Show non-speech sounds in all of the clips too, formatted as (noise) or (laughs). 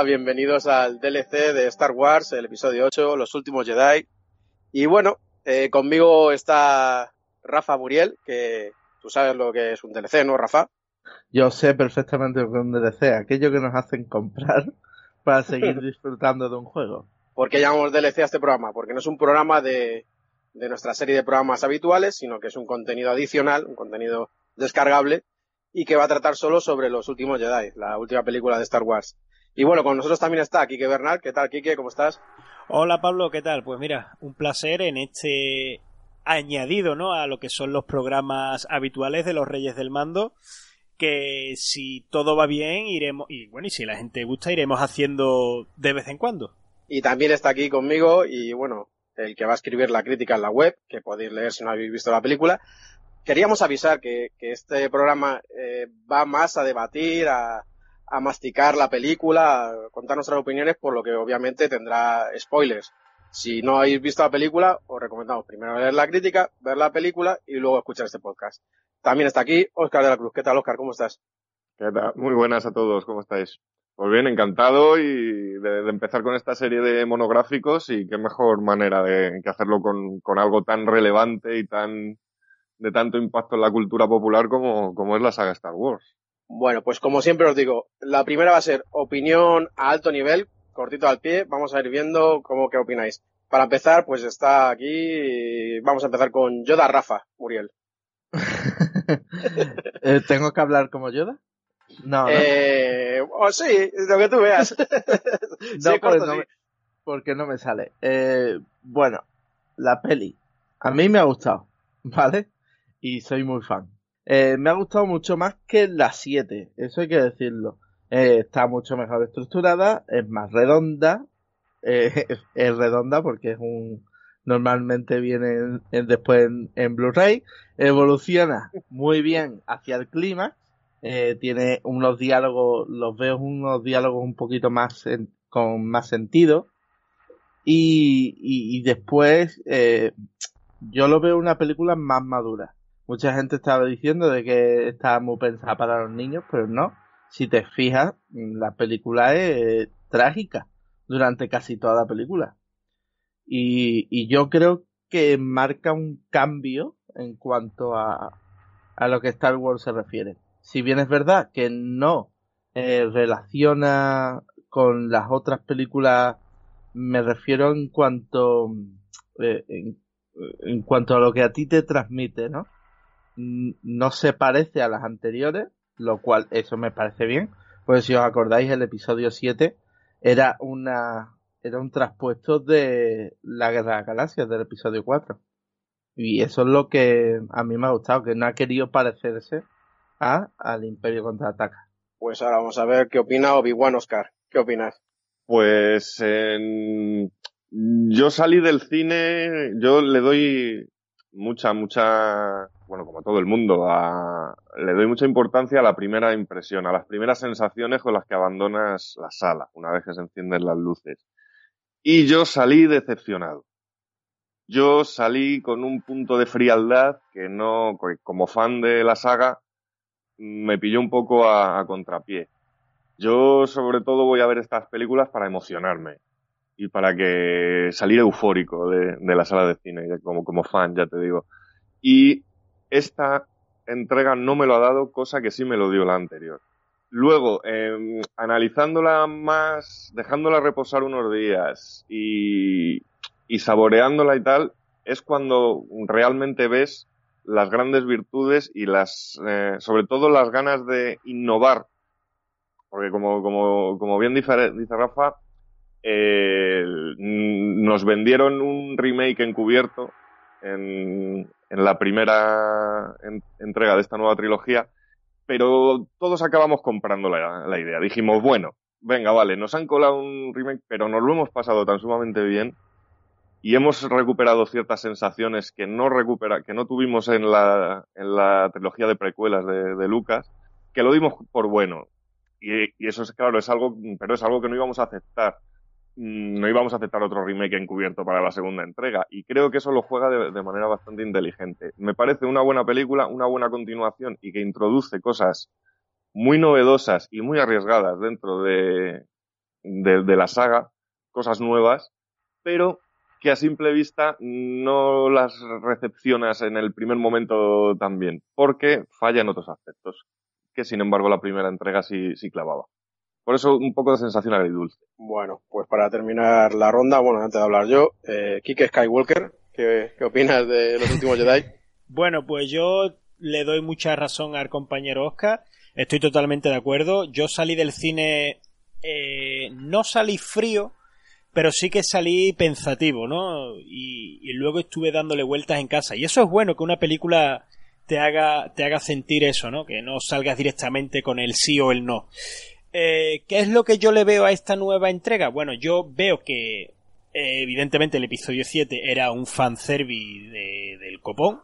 Hola, bienvenidos al DLC de Star Wars, el episodio 8, Los últimos Jedi. Y bueno, eh, conmigo está Rafa Muriel, que tú sabes lo que es un DLC, ¿no, Rafa? Yo sé perfectamente lo que es un DLC, aquello que nos hacen comprar (laughs) para seguir (laughs) disfrutando de un juego. ¿Por qué llamamos DLC a este programa? Porque no es un programa de, de nuestra serie de programas habituales, sino que es un contenido adicional, un contenido descargable, y que va a tratar solo sobre los últimos Jedi, la última película de Star Wars. Y bueno, con nosotros también está Quique Bernal. ¿Qué tal, Quique? ¿Cómo estás? Hola, Pablo. ¿Qué tal? Pues mira, un placer en este añadido, ¿no? A lo que son los programas habituales de los Reyes del Mando. Que si todo va bien, iremos. Y bueno, y si la gente gusta, iremos haciendo de vez en cuando. Y también está aquí conmigo, y bueno, el que va a escribir la crítica en la web, que podéis leer si no habéis visto la película. Queríamos avisar que, que este programa eh, va más a debatir, a, a masticar la película, a contar nuestras opiniones, por lo que obviamente tendrá spoilers. Si no habéis visto la película, os recomendamos primero leer la crítica, ver la película y luego escuchar este podcast. También está aquí Oscar de la Cruz. ¿Qué tal, Oscar? ¿Cómo estás? ¿Qué tal? Muy buenas a todos. ¿Cómo estáis? Pues bien, encantado y de, de empezar con esta serie de monográficos y qué mejor manera de que hacerlo con, con algo tan relevante y tan de tanto impacto en la cultura popular como, como es la saga Star Wars. Bueno, pues como siempre os digo, la primera va a ser opinión a alto nivel, cortito al pie, vamos a ir viendo cómo qué opináis. Para empezar, pues está aquí, vamos a empezar con Yoda Rafa, Muriel. (laughs) Eh, ¿Tengo que hablar como Yoda? No, no. Eh, oh, sí, lo que tú veas. (laughs) No, Sí, porque, corto, no sí. me, porque no me sale. Eh, bueno, la peli. A mí me ha gustado, ¿vale? Y soy muy fan. Eh, me ha gustado mucho más que la 7, eso hay que decirlo. Eh, está mucho mejor estructurada, es más redonda. eh, (laughs) es redonda porque es un. Normalmente viene en- después en, Blu-ray. Evoluciona muy bien hacia el clima. Tiene unos diálogos, los veo unos diálogos un poquito más con más sentido. Y, y, después, yo lo veo una película más madura. Mucha gente estaba diciendo de que estaba muy pensada para los niños, pero no. Si te fijas, la película es trágica durante casi toda la película. Y, y yo creo que marca un cambio en cuanto a, a lo que Star Wars se refiere. Si bien es verdad que no eh, relaciona con las otras películas, me refiero en cuanto eh, en, cuanto a lo que a ti te transmite, ¿no? No se parece a las anteriores, lo cual eso me parece bien, pues si os acordáis el episodio 7 era una era un traspuesto de la Guerra de Galaxias del episodio 4. Y eso es lo que a mí me ha gustado, que no ha querido parecerse a al Imperio contraataca. Pues ahora vamos a ver qué opina Obi-Wan Oscar. ¿Qué opinas? Pues yo salí del cine, yo le doy mucha, mucha, bueno, como todo el mundo, le doy mucha importancia a la primera impresión, a las primeras sensaciones con las que abandonas la sala, una vez que se encienden las luces. Y yo salí decepcionado. Yo salí con un punto de frialdad que no, como fan de la saga, me pilló un poco a, contrapié. Yo sobre todo voy a ver estas películas para emocionarme y para que salir eufórico de, la sala de cine, como, como fan, ya te digo. Y esta entrega no me lo ha dado, cosa que sí me lo dio la anterior. Luego, eh, analizándola más, dejándola reposar unos días y, y saboreándola y tal, es cuando realmente ves las grandes virtudes y las, eh, sobre todo las ganas de innovar. Porque como, como, como bien dice, dice Rafa, eh, nos vendieron un remake encubierto en, en la primera entrega de esta nueva trilogía, pero todos acabamos comprando la, idea. Dijimos, bueno, venga, vale, nos han colado un remake, pero nos lo hemos pasado tan sumamente bien y hemos recuperado ciertas sensaciones que no recupera, que no tuvimos en la, en la trilogía de precuelas de, de Lucas, que lo dimos por bueno. Y, y, eso es claro, es algo, pero es algo que no íbamos a aceptar. Mm, no íbamos a aceptar otro remake encubierto para la segunda entrega. Y creo que eso lo juega de, manera bastante inteligente. Me parece una buena película, una buena continuación y que introduce cosas muy novedosas y muy arriesgadas dentro de, de, de la saga, cosas nuevas, pero que a simple vista no las recepcionas en el primer momento tan bien, porque falla en otros aspectos, que sin embargo la primera entrega sí, sí clavaba. Por eso un poco de sensación agridulce. Bueno, pues para terminar la ronda, bueno, antes de hablar yo, eh, Kike Skywalker, ¿qué, ¿qué opinas de los últimos Jedi? (laughs) bueno, pues yo le doy mucha razón al compañero Oscar, estoy totalmente de acuerdo, yo salí del cine, eh, no salí frío, pero sí que salí pensativo, ¿no? Y, y, luego estuve dándole vueltas en casa. Y eso es bueno, que una película te haga, te haga sentir eso, ¿no? Que no salgas directamente con el sí o el no. Eh, ¿Qué es lo que yo le veo a esta nueva entrega? Bueno, yo veo que eh, evidentemente el episodio 7 era un fanservice de, del copón.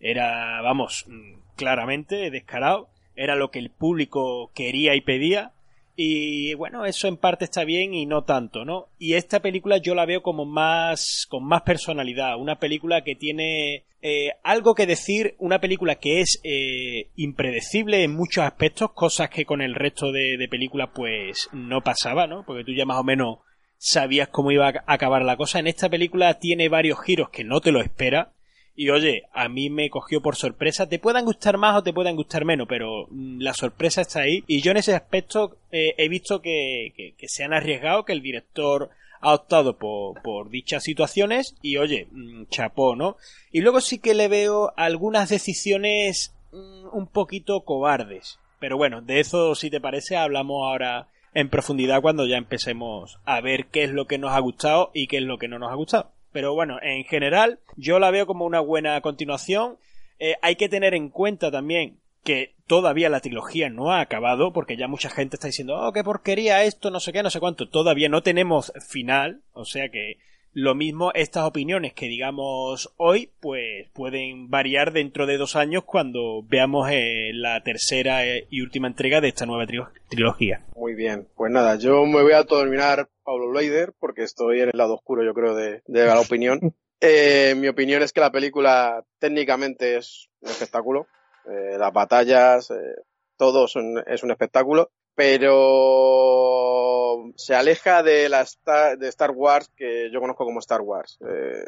Era, vamos, mm, claramente descarado. Era lo que el público quería y pedía. Y bueno, eso en parte está bien y no tanto, ¿no? Y esta película yo la veo como más, con más personalidad, una película que tiene eh, algo que decir, una película que es eh, impredecible en muchos aspectos, cosas que con el resto de, de películas pues no pasaba, ¿no? Porque tú ya más o menos sabías cómo iba a acabar la cosa. En esta película tiene varios giros que no te lo espera y oye, a mí me cogió por sorpresa. Te puedan gustar más o te puedan gustar menos, pero mm, la sorpresa está ahí. Y yo en ese aspecto eh, he visto que, que, que, se han arriesgado, que el director ha optado por, por dichas situaciones. Y oye, mmm, chapó, ¿no? Y luego sí que le veo algunas decisiones mmm, un poquito cobardes. Pero bueno, de eso, si te parece, hablamos ahora en profundidad cuando ya empecemos a ver qué es lo que nos ha gustado y qué es lo que no nos ha gustado. Pero bueno, en general yo la veo como una buena continuación. Eh, hay que tener en cuenta también que todavía la trilogía no ha acabado, porque ya mucha gente está diciendo, oh, qué porquería esto, no sé qué, no sé cuánto. Todavía no tenemos final, o sea que lo mismo estas opiniones que digamos hoy, pues pueden variar dentro de dos años cuando veamos eh, la tercera eh, y última entrega de esta nueva trilog trilogía. Muy bien, pues nada, yo me voy a terminar Pablo Blader, porque estoy en el lado oscuro, yo creo, de, de la opinión. (laughs) Eh, mi opinión es que la película técnicamente es, un espectáculo. Eh, las batallas, eh, todo son, es un espectáculo, pero se aleja de la Star, de Star Wars que yo conozco como Star Wars. Eh,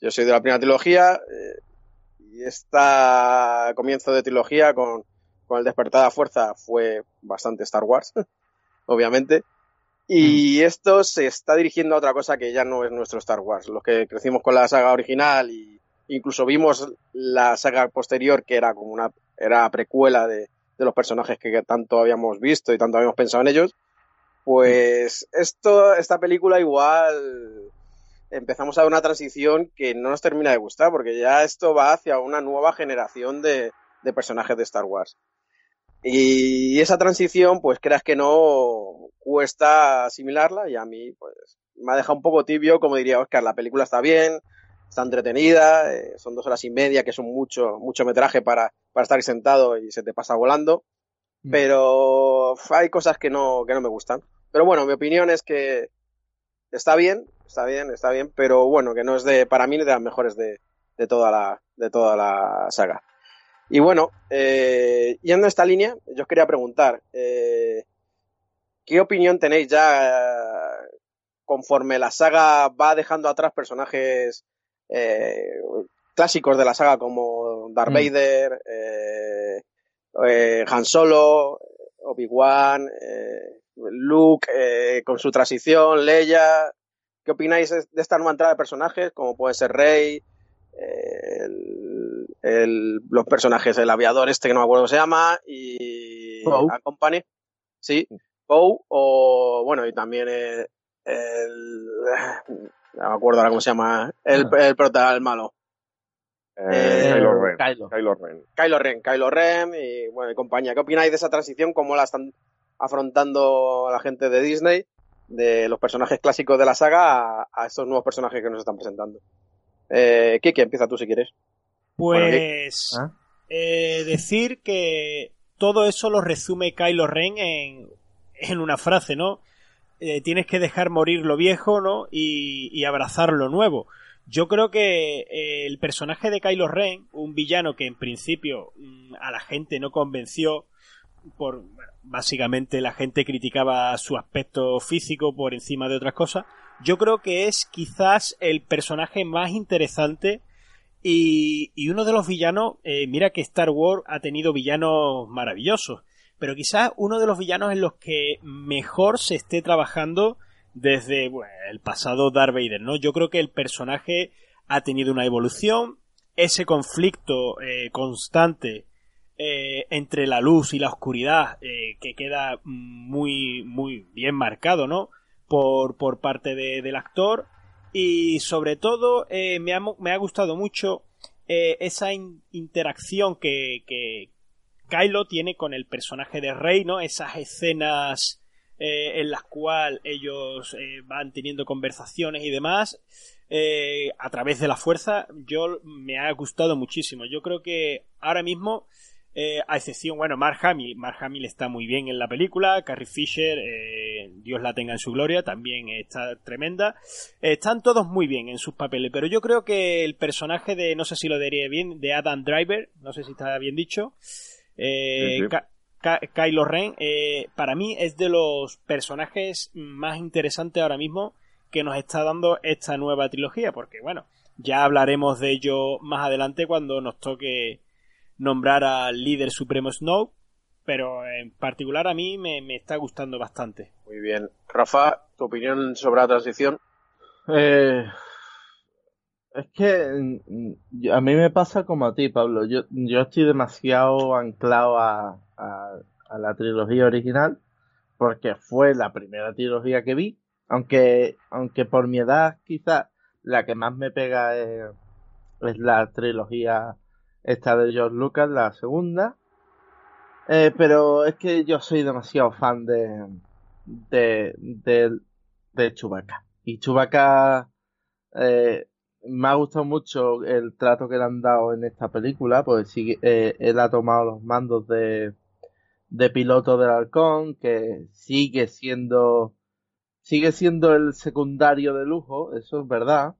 yo soy de la primera trilogía eh, y esta comienzo de trilogía con, con el despertar de la fuerza fue bastante Star Wars, (laughs) obviamente. Y esto se está dirigiendo a otra cosa que ya no es nuestro Star Wars. Los que crecimos con la saga original y incluso vimos la saga posterior que era como una era precuela de, de los personajes que tanto habíamos visto y tanto habíamos pensado en ellos, pues esto, esta película igual empezamos a una transición que no nos termina de gustar, porque ya esto va hacia una nueva generación de, de personajes de Star Wars. Y esa transición, pues creas que no cuesta asimilarla y a mí, pues me ha dejado un poco tibio, como diría Oscar, la película está bien, está entretenida, eh, son dos horas y media, que son mucho, mucho metraje para, para estar sentado y se te pasa volando, Mm. pero hay cosas que no, que no me gustan. Pero bueno, mi opinión es que está bien, está bien, está bien, pero bueno, que no es de, para mí, de las mejores de, de toda la, de toda la saga. Y bueno, eh, yendo a esta línea, yo os quería preguntar, eh, ¿qué opinión tenéis ya eh, conforme la saga va dejando atrás personajes clásicos de la saga como Darth Mm. Vader, eh, eh, Han Solo, Obi-Wan, eh, Luke eh, con su transición, Leia? ¿Qué opináis de esta nueva entrada de personajes como puede ser Rey? eh, el- el- los personajes, el aviador este que no me acuerdo cómo se llama, y Poe. a Company, sí, Poe, o bueno, y también eh, el, no me acuerdo ahora cómo se llama, el, el prota, el malo, Eh, Kylo Ren. Kylo. Kylo Ren. Kylo Ren, Kylo Ren y bueno, y compañía. ¿Qué opináis de esa transición? ¿Cómo la están afrontando la gente de Disney? De los personajes clásicos de la saga a, a estos nuevos personajes que nos están presentando. Eh, Kiki, empieza tú si quieres. Bueno, Pues ¿Ah? eh, decir que todo eso lo resume Kylo Ren en, en una frase, ¿no? Eh, tienes que dejar morir lo viejo, ¿no? Y, y abrazar lo nuevo. Yo creo que eh, el personaje de Kylo Ren, un villano que en principio mm, a la gente no convenció, por básicamente la gente criticaba su aspecto físico por encima de otras cosas. Yo creo que es quizás el personaje más interesante y, y uno de los villanos, eh, mira que Star Wars ha tenido villanos maravillosos, pero quizás uno de los villanos en los que mejor se esté trabajando desde el pasado Darth Vader, ¿no? Yo creo que el personaje ha tenido una evolución, ese conflicto eh, constante eh, entre la luz y la oscuridad eh, que queda muy muy bien marcado, ¿no? Por, por parte de- del actor y sobre todo me, ha, me ha gustado mucho esa in- interacción que, que Kylo tiene con el personaje de Rey, ¿no? Esas escenas eh, en las cuales ellos eh, van teniendo conversaciones y demás eh, a través de la fuerza, yo me ha gustado muchísimo. Yo creo que ahora mismo, eh, a excepción, bueno, Mark Hamill, Mark Hamill está muy bien en la película, Carrie Fisher, Dios la tenga en su gloria, también está tremenda. Están todos muy bien en sus papeles, pero yo creo que el personaje de, no sé si lo diría bien, de Adam Driver, no sé si está bien dicho, eh, Sí, Ka- Kylo Ren, eh, para mí es de los personajes más interesantes ahora mismo que nos está dando esta nueva trilogía, porque bueno, ya hablaremos de ello más adelante cuando nos toque nombrar al líder supremo Snow, pero en particular a mí me, me está gustando bastante. Muy bien. Rafa, tu opinión sobre la transición. Eh, es que mm, yo- a mí me pasa como a ti, Pablo. Yo, yo estoy demasiado anclado a, a, la trilogía original porque fue la primera trilogía que vi. Aunque, aunque por mi edad quizás la que más me pega es, la trilogía esta de George Lucas, la segunda. Eh, pero es que yo soy demasiado fan de, de, de, de Chewbacca. Y Chewbacca eh, me ha gustado mucho el trato que le han dado en esta película, pues sí, eh, él ha tomado los mandos de, de piloto del halcón, que sigue siendo sigue siendo el secundario de lujo, eso es verdad.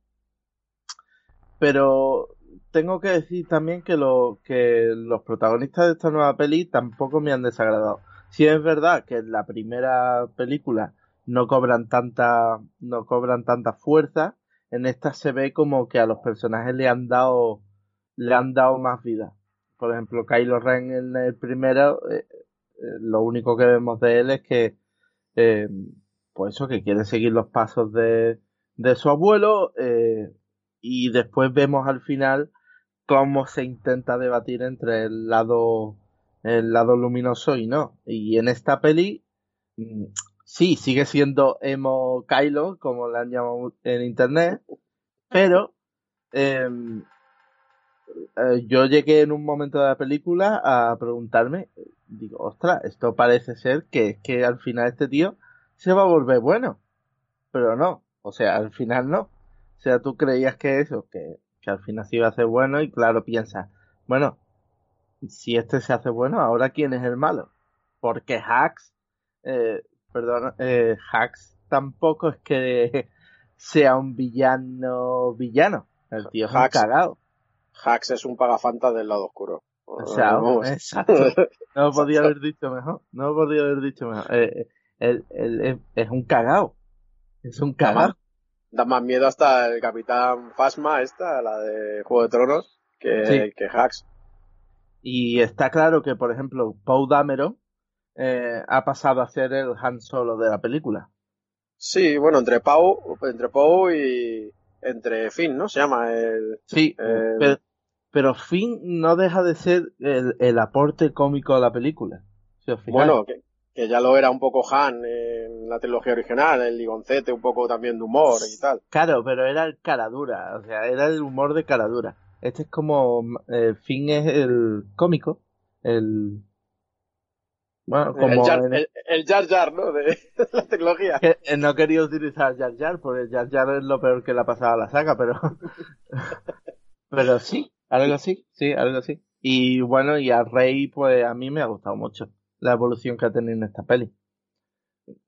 Pero tengo que decir también que, lo, que los protagonistas de esta nueva peli tampoco me han desagradado. Si es verdad que en la primera película no cobran tanta, no cobran tanta fuerza, en esta se ve como que a los personajes le han dado, le han dado más vida. Por ejemplo, Kylo Ren en el primero, eh, lo único que vemos de él es que, eh, pues eso, que quiere seguir los pasos de, de su abuelo, y después vemos al final cómo se intenta debatir entre el lado, el lado luminoso y no. Y en esta peli, mm, sí, sigue siendo emo Kylo, como le han llamado en internet, pero em, eh, yo llegué en un momento de la película a preguntarme, digo, ostras, esto parece ser que es que al final este tío se va a volver bueno, pero no, o sea, al final no. O sea, tú creías que eso, que, que al final sí iba a ser bueno y claro, piensas, bueno, si este se hace bueno, ahora quién es el malo? Porque Hax eh, perdón, eh, Hax tampoco es que (laughs) sea un villano villano. El tío es Hax, un cagado. Hax es un pagafanta del lado oscuro. O sea, exacto. No lo podía haber dicho mejor. No lo podía haber dicho mejor. Eh, él, él, es un cagao. Es un cagao. Da más miedo hasta el Capitán Fasma, esta, la de Juego de Tronos, que, Sí. que Hax. Y está claro que, por ejemplo, Paul Dameron eh, ha pasado a ser el Han Solo de la película. Sí, bueno, entre Pau, entre Pau y entre Finn, ¿no? Se llama el... Sí, pero, pero Finn no deja de ser el, el aporte cómico a la película. Si. Bueno, que, que ya lo era un poco Han en la trilogía original, el ligoncete, un poco también de humor y tal. Claro, pero era el caradura, o sea, era el humor de caradura. Este es como, eh, Finn es el cómico, el... Bueno, como... el, Jar, el, el Jar Jar, ¿no? De (laughs) la trilogía. que, eh, no quería utilizar Jar Jar, porque Jar Jar es lo peor que le ha pasado a la saga, pero... (laughs) pero sí, algo así, sí, algo así. Y bueno, y a Rey, pues a mí me ha gustado mucho la evolución que ha tenido en esta peli.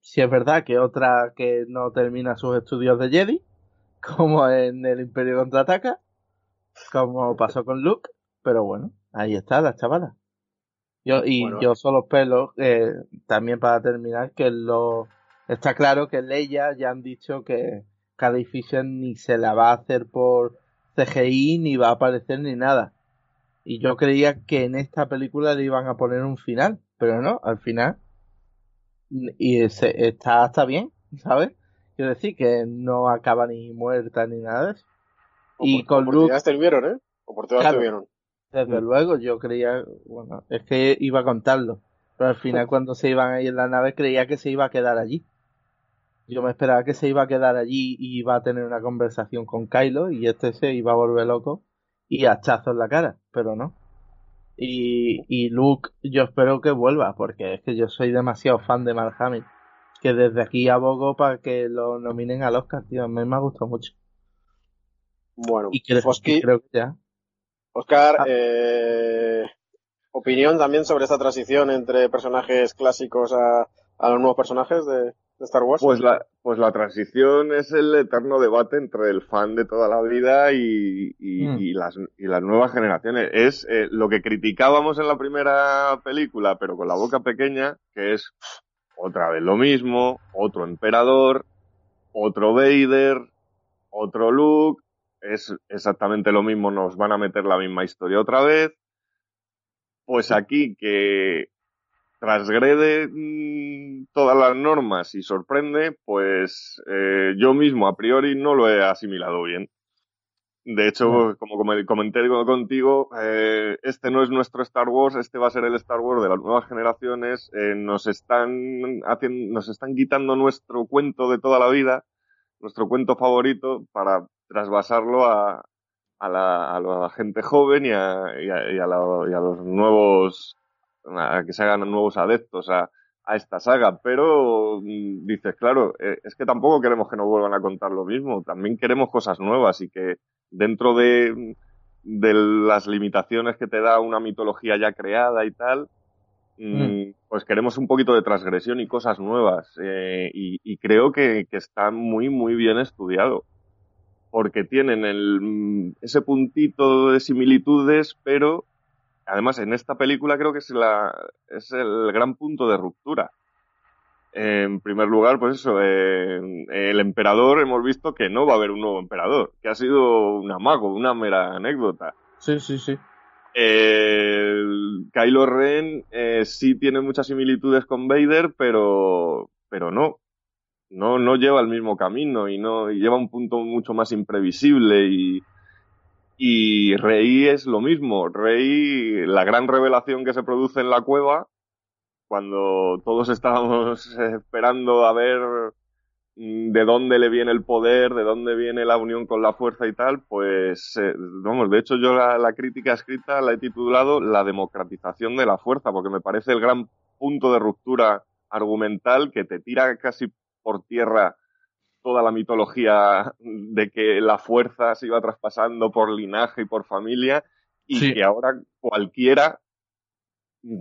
Si es verdad que otra que no termina sus estudios de Jedi, como en el Imperio Contraataca, como pasó con Luke, pero bueno, ahí está la chavala. Yo, y Bueno. yo solo espero, eh, también para terminar, que lo, está claro que Leia ya han dicho que Fisher ni se la va a hacer por CGI, ni va a aparecer ni nada. Y yo creía que en esta película le iban a poner un final, pero no, al final, y se, está, está bien, ¿sabes? Quiero decir que no acaba ni muerta ni nada de eso. Y con Luke, Oportunidades tuvieron, ¿eh? Oportunidades Claro. tuvieron. desde Mm. luego, yo creía, bueno, es que iba a contarlo, pero al final cuando se iban ahí en la nave creía que se iba a quedar allí. Yo me esperaba que se iba a quedar allí y iba a tener una conversación con Kylo y este se iba a volver loco y hachazo en la cara, pero no. Y, y Luke, yo espero que vuelva, porque es que yo soy demasiado fan de Mark Hamill, que desde aquí abogo para que lo nominen al Oscar, tío, a mí me ha gustado mucho. Bueno, Y creo, Fosky, y creo que ya. Oscar, Ah. eh, opinión también sobre esta transición entre personajes clásicos a, a los nuevos personajes de, de Star Wars. Pues la, pues la transición es el eterno debate entre el fan de toda la vida y, y, Mm. y las, y las nuevas generaciones. Es eh, lo que criticábamos en la primera película, pero con la boca pequeña, que es otra vez lo mismo, otro emperador, otro Vader, otro Luke, es exactamente lo mismo, nos van a meter la misma historia otra vez. Pues aquí que transgrede mm, todas las normas y sorprende, pues eh, yo mismo a priori no lo he asimilado bien. De hecho, como como comenté contigo, eh, este no es nuestro Star Wars, este va a ser el Star Wars de las nuevas generaciones. eh, nos están haciendo, nos están quitando nuestro cuento de toda la vida, nuestro cuento favorito, para trasvasarlo a, a, la, a la gente joven y a, y a, y a la- y a los nuevos, a que se hagan nuevos adeptos a, a esta saga. Pero mm, dices, claro, eh, es que tampoco queremos que nos vuelvan a contar lo mismo, también queremos cosas nuevas y que dentro de, de las limitaciones que te da una mitología ya creada y tal, mm, pues queremos un poquito de transgresión y cosas nuevas. eh, y, y creo que, que está muy, muy bien estudiado. porque tienen el, mm, ese puntito de similitudes, pero además en esta película creo que es, la, es el gran punto de ruptura. En primer lugar, pues eso, el emperador hemos visto que no va a haber un nuevo emperador, que ha sido un amago, una mera anécdota. Sí, sí, sí. El Kylo Ren eh, sí tiene muchas similitudes con Vader, pero, pero no. No, no lleva el mismo camino y no y lleva un punto mucho más imprevisible y, y Rey es lo mismo. Rey, la gran revelación que se produce en la cueva, cuando todos estábamos (laughs) esperando a ver mm, de dónde le viene el poder, de dónde viene la unión con la fuerza y tal, pues eh, vamos, de hecho yo la, la, crítica escrita la he titulado La democratización de la fuerza, porque me parece el gran punto de ruptura argumental que te tira casi por tierra toda la mitología de que la fuerza se iba traspasando por linaje y por familia y sí. que ahora cualquiera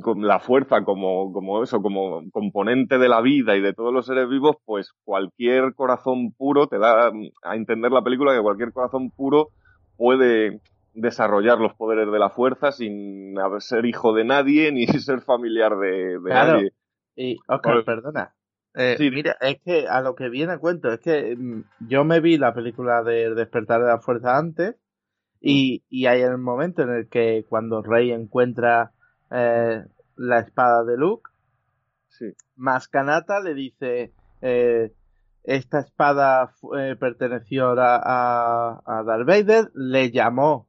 con la fuerza como, como eso, como componente de la vida y de todos los seres vivos, pues cualquier corazón puro te da a entender la película que cualquier corazón puro puede desarrollar los poderes de la fuerza sin ser hijo de nadie (laughs) ni ser familiar de, de claro. nadie. Y, Oscar, pues, perdona. Eh, sí. Mira, es que a lo que viene a cuento, es que mm, yo me vi la película de Despertar de la Fuerza antes y, y hay el momento en el que cuando Rey encuentra eh, la espada de Luke, sí. Mascanata le dice, eh, esta espada eh, perteneció a, a, a, Darth Vader, le llamó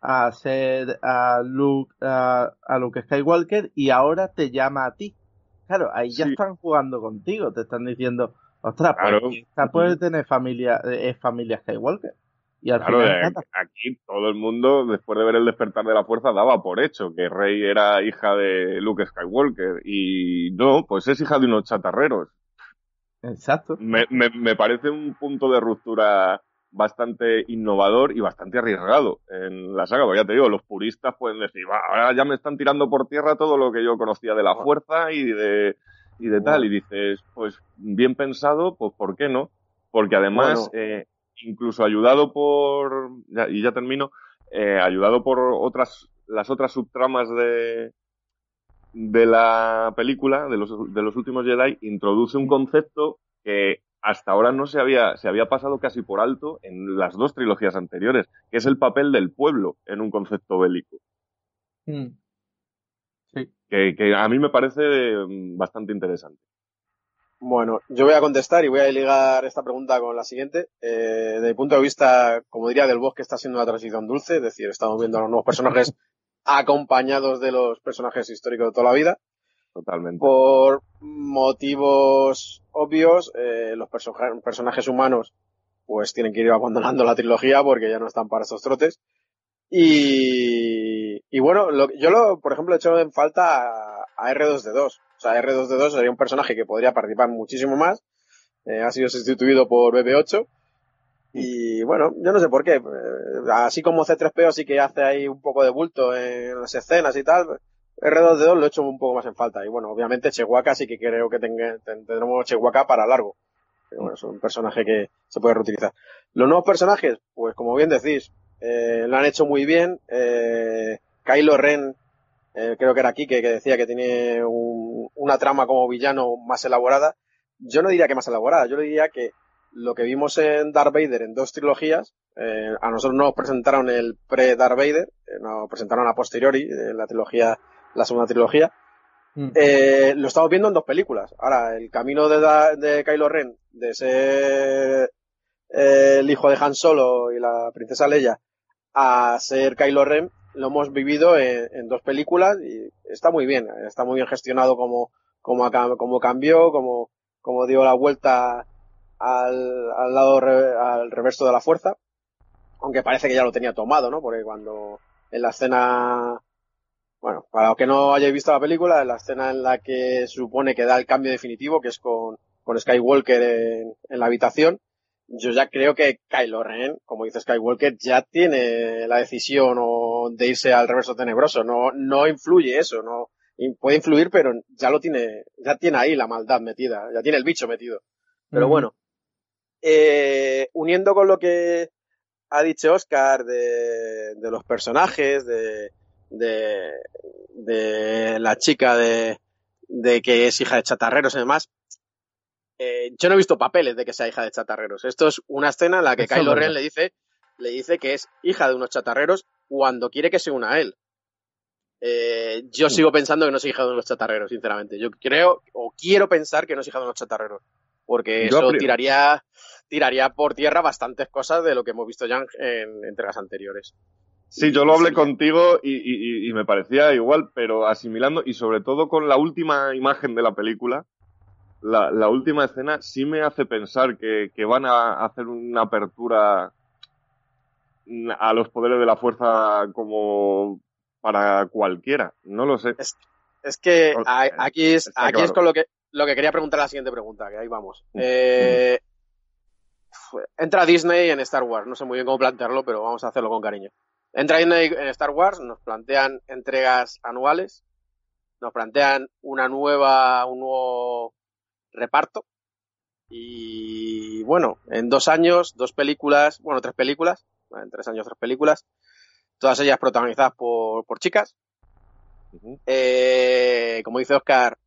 a ser a Luke, a, a Luke Skywalker y ahora te llama a ti. Claro, ahí ya Sí. están jugando contigo, te están diciendo, ostras, pues Claro. esta puede tener familia, es familia Skywalker. Y al Claro, final nada. aquí todo el mundo, después de ver el despertar de la fuerza, daba por hecho que Rey era hija de Luke Skywalker. Y no, pues es hija de unos chatarreros. Exacto. Me, me, me parece un punto de ruptura bastante innovador y bastante arriesgado en la saga. Porque ya te digo, los puristas pueden decir, "Va, ahora ya me están tirando por tierra todo lo que yo conocía de la fuerza y de, y de tal. Y dices, pues bien pensado, pues ¿por qué no? Porque además, eh, incluso ayudado por, ya- y ya termino, eh, ayudado por otras, las otras subtramas de, de la película, de los, de los últimos Jedi, introduce un concepto que hasta ahora no se había, se había pasado casi por alto en las dos trilogías anteriores, que es el papel del pueblo en un concepto bélico. Mm. Sí. Que, que a mí me parece mm, bastante interesante. Bueno, yo voy a contestar y voy a ligar esta pregunta con la siguiente. Eh, desde mi punto de vista, como diría, del bosque está siendo una transición dulce, es decir, estamos viendo a los nuevos personajes (laughs) acompañados de los personajes históricos de toda la vida. Por motivos obvios, eh, los perso- personajes humanos pues tienen que ir abandonando la trilogía porque ya no están para estos trotes. Y, bueno, lo- yo lo, por ejemplo, he hecho en falta a, a R2D2. O sea, R2D2 sería un personaje que podría participar muchísimo más. Eh, ha sido sustituido por BB8. Y bueno, yo no sé por qué. Eh, así como C3PO sí que hace ahí un poco de bulto en las escenas y tal. R2D2 lo he hecho un poco más en falta. Y bueno, obviamente Chewbacca sí que creo que tenga, ten- tendremos Chewbacca para largo. Pero bueno, es un personaje que se puede reutilizar. Los nuevos personajes, pues como bien decís, eh, lo han hecho muy bien. Eh, Kylo Ren, eh, creo que era Kike, que decía que tiene un- una trama como villano más elaborada. Yo no diría que más elaborada, yo diría que lo que vimos en Darth Vader en dos trilogías, eh, a nosotros nos presentaron el pre-Darth Vader, eh, nos presentaron a posteriori, eh, la trilogía, la segunda trilogía, Mm. eh, lo estamos viendo en dos películas. Ahora, el camino de, Da- de Kylo Ren, de ser eh, el hijo de Han Solo y la princesa Leia, a ser Kylo Ren, lo hemos vivido en, en dos películas y está muy bien, está muy bien gestionado como, como, como cambió, como, como dio la vuelta al, al lado re- al reverso de la fuerza, aunque parece que ya lo tenía tomado, ¿no? Porque cuando en la escena bueno, para los que no hayáis visto la película, la escena en la que se supone que da el cambio definitivo, que es con, con Skywalker en, en la habitación, yo ya creo que Kylo Ren, como dice Skywalker, ya tiene la decisión o de irse al reverso tenebroso. No, no influye eso, no puede influir, pero ya lo tiene, ya tiene ahí la maldad metida, ya tiene el bicho metido. Pero bueno, eh, uniendo con lo que ha dicho Oscar de, de los personajes, de, de, de la chica de, de que es hija de chatarreros y demás, eh, yo no he visto papeles de que sea hija de chatarreros. Esto es una escena en la que Eso Kylo Ren le dice, le dice que es hija de unos chatarreros cuando quiere que se una a él. Eh, yo Mm. sigo pensando que no es hija de unos chatarreros, sinceramente. Yo creo, o quiero pensar que no es hija de unos chatarreros. Porque Yo eso tiraría, tiraría por tierra bastantes cosas de lo que hemos visto ya en, en entregas anteriores. Sí, yo lo hablé Sí. contigo y, y- y me parecía igual, pero asimilando y sobre todo con la última imagen de la película, la, la última escena sí me hace pensar que, que van a hacer una apertura a los poderes de la fuerza como para cualquiera. No lo sé. Es que O- aquí es, aquí es con lo que, lo que quería preguntar la siguiente pregunta, que ahí vamos. Mm. Eh, entra Disney en Star Wars, no sé muy bien cómo plantearlo, pero vamos a hacerlo con cariño. Entra Disney en Star Wars, nos plantean entregas anuales, nos plantean una nueva, un nuevo reparto. Y bueno, en dos años, dos películas, bueno, tres películas, en tres años, tres películas, todas ellas protagonizadas por, por chicas. Eh, como dice Oscar,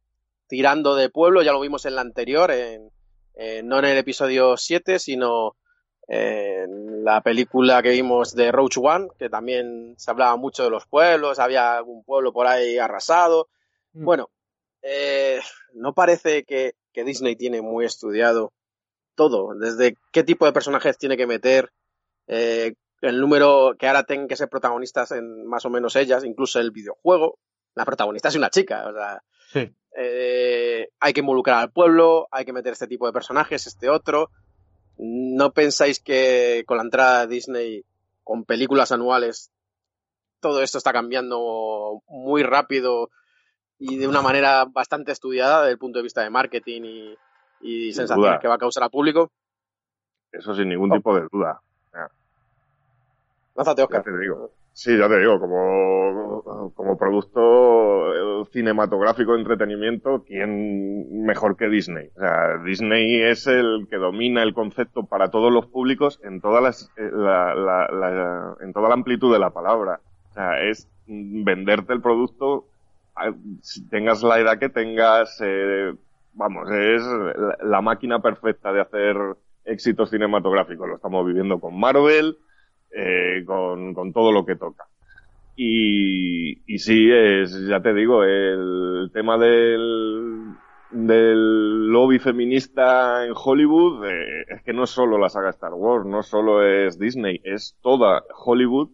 tirando de pueblo, ya lo vimos en la anterior, en, en- no en el episodio 7, sino en la película que vimos de Roach One, que también se hablaba mucho de los pueblos, había algún pueblo por ahí arrasado. Mm. Bueno, eh, no parece que, que Disney tiene muy estudiado todo, desde qué tipo de personajes tiene que meter, eh, el número que ahora tengan que ser protagonistas en más o menos ellas, incluso el videojuego. La protagonista es una chica, o sea, Sí. eh, hay que involucrar al pueblo, hay que meter este tipo de personajes, este otro. ¿No pensáis que con la entrada de Disney, con películas anuales, todo esto está cambiando muy rápido y de una manera bastante estudiada desde el punto de vista de marketing y, y Sin sensaciones duda. que va a causar al público? Eso sin ningún Oh. tipo de duda. Lánzate, Ya Oscar. te digo. Sí, ya te digo, como, como producto eh, cinematográfico de entretenimiento, ¿quién mejor que Disney? O sea, Disney es el que domina el concepto para todos los públicos en todas las, eh, la, la- la- en toda la amplitud de la palabra. O sea, es venderte el producto, si tengas la edad que tengas, eh, vamos, es la máquina perfecta de hacer éxitos cinematográficos. Lo estamos viviendo con Marvel, eh, con, todo lo que toca. Y, sí, es, ya te digo, el tema del, del lobby feminista en Hollywood eh, es que no es solo la saga Star Wars, no solo es Disney, es toda Hollywood.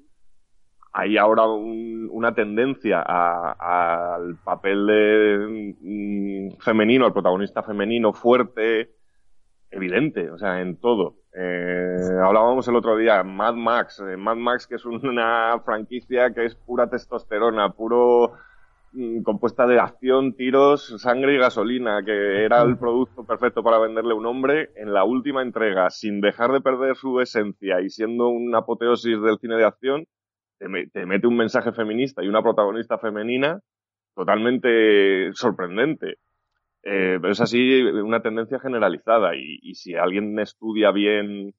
Hay ahora un- una tendencia a- al papel de, mm, femenino, al protagonista femenino fuerte, evidente, o sea, en todo. Eh, hablábamos el otro día, Mad Max, eh, Mad Max que es una franquicia que es pura testosterona, puro mm, compuesta de acción, tiros, sangre y gasolina, que era el producto perfecto para venderle a un hombre en la última entrega, sin dejar de perder su esencia y siendo una apoteosis del cine de acción, te, me- te mete un mensaje feminista y una protagonista femenina totalmente sorprendente. Eh, pero es así una tendencia generalizada y, y si alguien estudia bien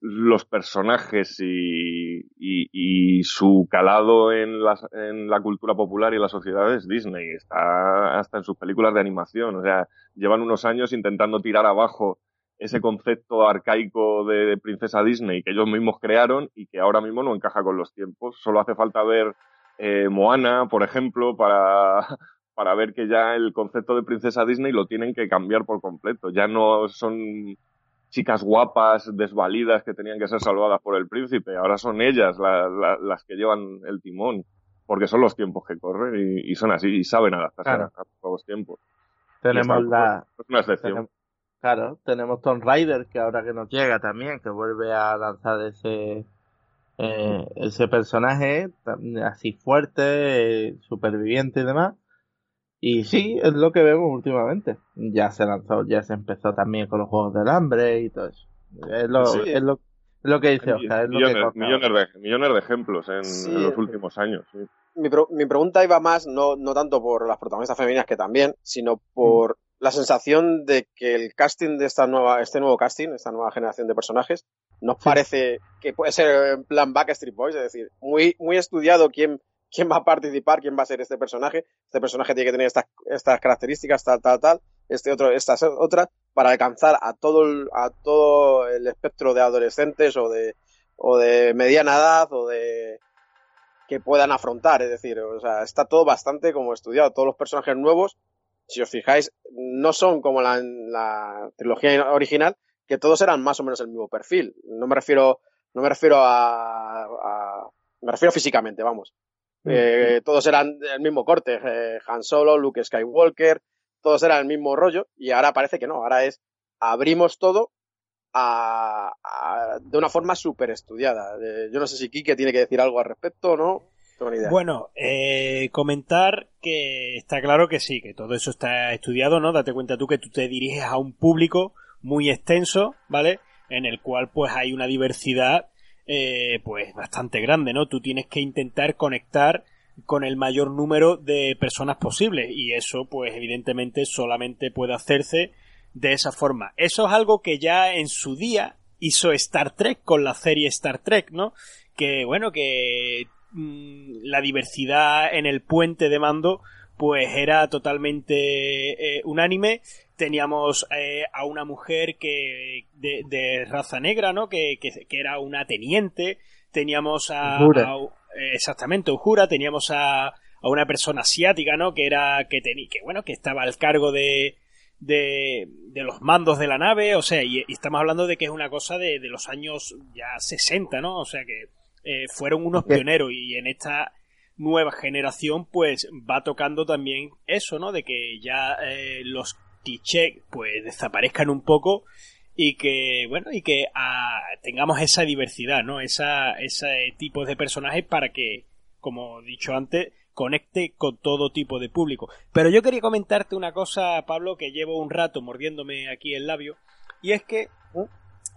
los personajes y, y- y su calado en, las- en la cultura popular y en la sociedad es Disney. Está hasta en sus películas de animación. O sea, llevan unos años intentando tirar abajo ese concepto arcaico de princesa Disney que ellos mismos crearon y que ahora mismo no encaja con los tiempos. Solo hace falta ver eh, Moana, por ejemplo, para, para ver que ya el concepto de princesa Disney lo tienen que cambiar por completo. Ya no son chicas guapas, desvalidas, que tenían que ser salvadas por el príncipe. Ahora son ellas la- la- las que llevan el timón, porque son los tiempos que corren y, y son así, y saben adaptarse Claro. a, los tiempos. Tenemos la. Es una excepción. tenemos- claro, tenemos Tomb Raider, que ahora que nos llega también, que vuelve a lanzar ese. eh, ese personaje así fuerte, eh, superviviente y demás. Y sí, es lo que vemos últimamente. Ya se lanzó, ya se empezó también con los juegos del hambre y todo eso. Es lo, Sí. es lo, es lo que dice Oscar, es lo que millones, millones, de, millones de ejemplos en, Sí. en los últimos años. sí. mi, pro- mi pregunta iba más, no, no tanto por las protagonistas femeninas que también, sino por la sensación de que el casting de esta nueva, este nuevo casting, esta nueva generación de personajes, nos parece que puede ser en plan Backstreet Boys, es decir, muy, muy estudiado quién, quién va a participar, quién va a ser este personaje. Este personaje tiene que tener estas, características, tal, tal, tal, este otro, estas otras, para alcanzar a todo el, a todo el espectro de adolescentes o de, o de mediana edad o de que puedan afrontar, es decir, o sea, está todo bastante como estudiado. Todos los personajes nuevos, si os fijáis, no son como la, la trilogía original, que todos eran más o menos el mismo perfil. No me refiero, no me refiero a, a me refiero físicamente, vamos. Eh, todos eran del mismo corte, eh, Han Solo, Luke Skywalker, todos eran el mismo rollo y ahora parece que no, ahora es abrimos todo a, de una forma súper estudiada. Eh, yo no sé si Kike tiene que decir algo al respecto o no. Tengo ni idea. Bueno, comentar que está claro que sí, que todo eso está estudiado, ¿no? Date cuenta tú que tú te diriges a un público muy extenso, ¿vale? En el cual pues hay una diversidad eh, pues bastante grande, ¿no? Tú tienes que intentar conectar con el mayor número de personas posible y eso pues evidentemente solamente puede hacerse de esa forma. Eso es algo que ya en su día hizo Star Trek con la serie Star Trek, ¿no? Que bueno, que mm, la diversidad en el puente de mando pues era totalmente eh, unánime. Teníamos eh, a una mujer que de, raza negra, ¿no? Que, que, era una teniente, teníamos a, exactamente Ujura, teníamos a, a, una persona asiática, ¿no? Que era que tenía que bueno que estaba al cargo de, de, de los mandos de la nave, o sea, y, estamos hablando de que es una cosa de, de los años ya 60, ¿no? O sea que eh, fueron unos pioneros. Y en esta nueva generación pues va tocando también eso, ¿no? De que ya eh, los clichés pues desaparezcan un poco y que bueno y que ah, tengamos esa diversidad no esa ese tipo de personajes para que como he dicho antes conecte con todo tipo de público pero yo quería comentarte una cosa Pablo que llevo un rato mordiéndome aquí el labio y es que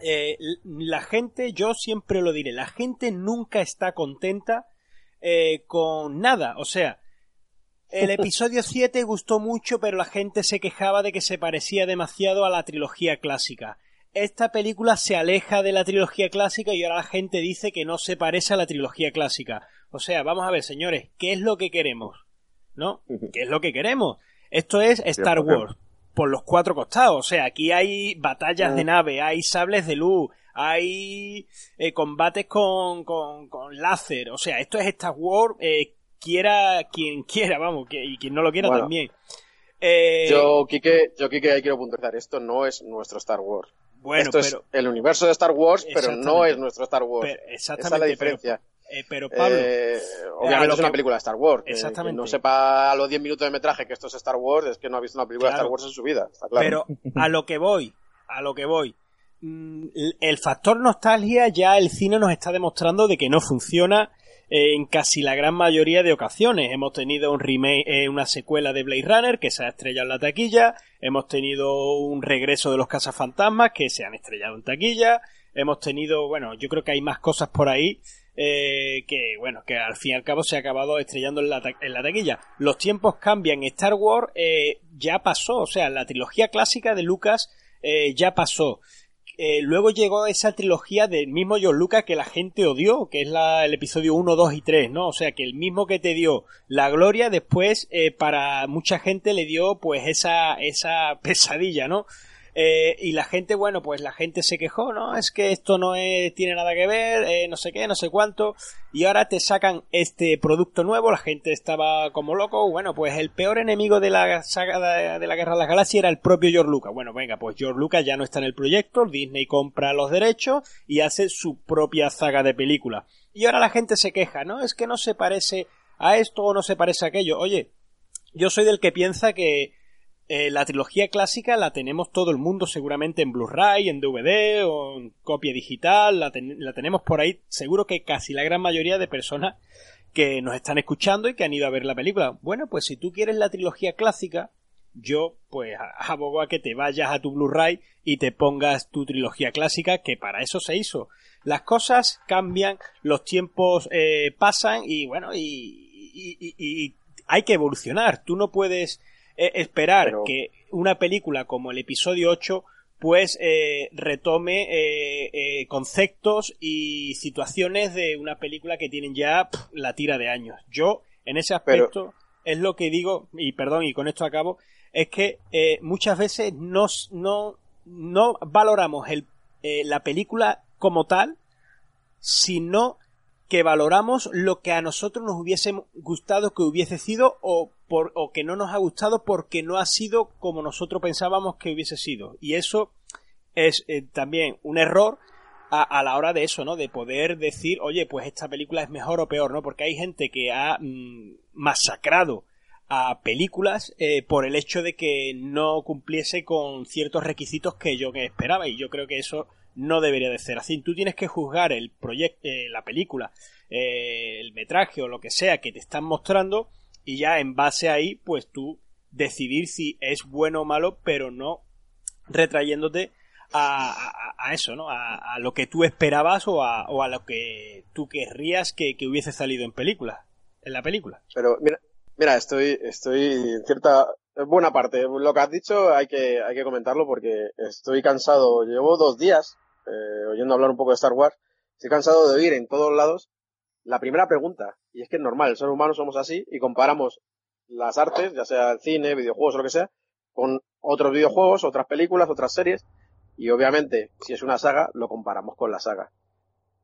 eh, la gente yo siempre lo diré la gente nunca está contenta eh, con nada o sea el episodio (laughs) 7 gustó mucho, pero la gente se quejaba de que se parecía demasiado a la trilogía clásica. Esta película se aleja de la trilogía clásica y ahora la gente dice que no se parece a la trilogía clásica. O sea, vamos a ver, señores, ¿qué es lo que queremos? ¿No? ¿Qué es lo que queremos? Esto es Star Wars por los cuatro costados. O sea, aquí hay batallas de nave, hay sables de luz, hay eh, combates con, con, con láser. O sea, esto es Star Wars eh, quiera quien quiera, vamos, que, y quien no lo quiera también. Eh, yo, Kike, yo, Kike, ahí quiero puntualizar, esto no es nuestro Star Wars. Bueno, esto es el universo de Star Wars, pero no es nuestro Star Wars. exactamente, Esa es la diferencia. Pero, eh, Pablo, eh, obviamente es una película de Star Wars. Exactamente. no sepa a los 10 minutos de metraje que esto es Star Wars, es que no ha visto una película de Star Wars en su vida. Pero a lo que voy, a lo que voy. Mm, el factor nostalgia ya el cine nos está demostrando de que no funciona en casi la gran mayoría de ocasiones. Hemos tenido un remake, eh, una secuela de Blade Runner que se ha estrellado en la taquilla, hemos tenido un regreso de los cazafantasmas que se han estrellado en taquilla, hemos tenido, bueno, yo creo que hay más cosas por ahí eh, que, bueno, que al fin y al cabo se ha acabado estrellando en la, taquilla. Los tiempos cambian, Star Wars eh, ya pasó, o sea, la trilogía clásica de Lucas ya pasó. Eh, luego llegó esa trilogía del mismo John Lucas que la gente odió, que es la, el episodio 1, 2 y 3, ¿no? O sea, que el mismo que te dio la gloria, después eh, para mucha gente le dio pues esa, esa (laughs) pesadilla, ¿no? Eh, y la gente, bueno, pues la gente se quejó, ¿no? Es que esto no tiene nada que ver, eh, no sé qué, no sé cuánto. Y ahora te sacan este producto nuevo, la gente estaba como loco. Bueno, pues el peor enemigo de la saga de, la Guerra de las Galaxias era el propio George Lucas. Bueno, venga, pues George Lucas ya no está en el proyecto, Disney compra los derechos y hace su propia saga de películas. Y ahora la gente se queja, ¿no? Es que no se parece a esto o no se parece a aquello. Oye, yo soy del que piensa que eh, la trilogía clásica la tenemos todo el mundo seguramente en Blu-ray, en DVD o en copia digital, la, tenemos por ahí, seguro que casi la gran mayoría de personas que nos están escuchando y que han ido a ver la película. Bueno, pues si tú quieres la trilogía clásica, yo pues abogo a que te vayas a tu Blu-ray y te pongas tu trilogía clásica, que para eso se hizo. Las cosas cambian, los tiempos eh, pasan y bueno, y hay que evolucionar. Tú no puedes esperar que una película como el episodio 8 pues eh, retome eh, eh, conceptos y situaciones de una película que tienen ya la tira de años. Yo, en ese aspecto, es lo que digo, y perdón, y con esto acabo, es que muchas veces no, no, no valoramos el, la película como tal, sino que valoramos lo que a nosotros nos hubiese gustado que hubiese sido o, por, o que no nos ha gustado porque no ha sido como nosotros pensábamos que hubiese sido. Y eso es eh, también un error a, la hora de eso, ¿no? De poder decir, oye, pues esta película es mejor o peor, ¿no? Porque hay gente que ha mm, masacrado a películas eh, por el hecho de que no cumpliese con ciertos requisitos que yo esperaba y yo creo que eso no debería de ser así. Tú tienes que juzgar el proyecto, eh, la película, eh, el metraje o lo que sea que te están mostrando y ya en base ahí, pues tú decidir si es bueno o malo, pero no retrayéndote a, a, eso, ¿no? A, lo que tú esperabas o a, o a lo que tú querrías que, que, hubiese salido en película, en la película. Pero mira, mira, estoy, estoy en cierta buena parte. Lo que has dicho hay que, hay que comentarlo porque estoy cansado. Llevo dos días eh, oyendo hablar un poco de Star Wars, estoy cansado de oír en todos lados la primera pregunta. Y es que es normal, el ser humano somos así y comparamos las artes, ya sea el cine, videojuegos o lo que sea, con otros videojuegos, otras películas, otras series. Y obviamente, si es una saga, lo comparamos con la saga.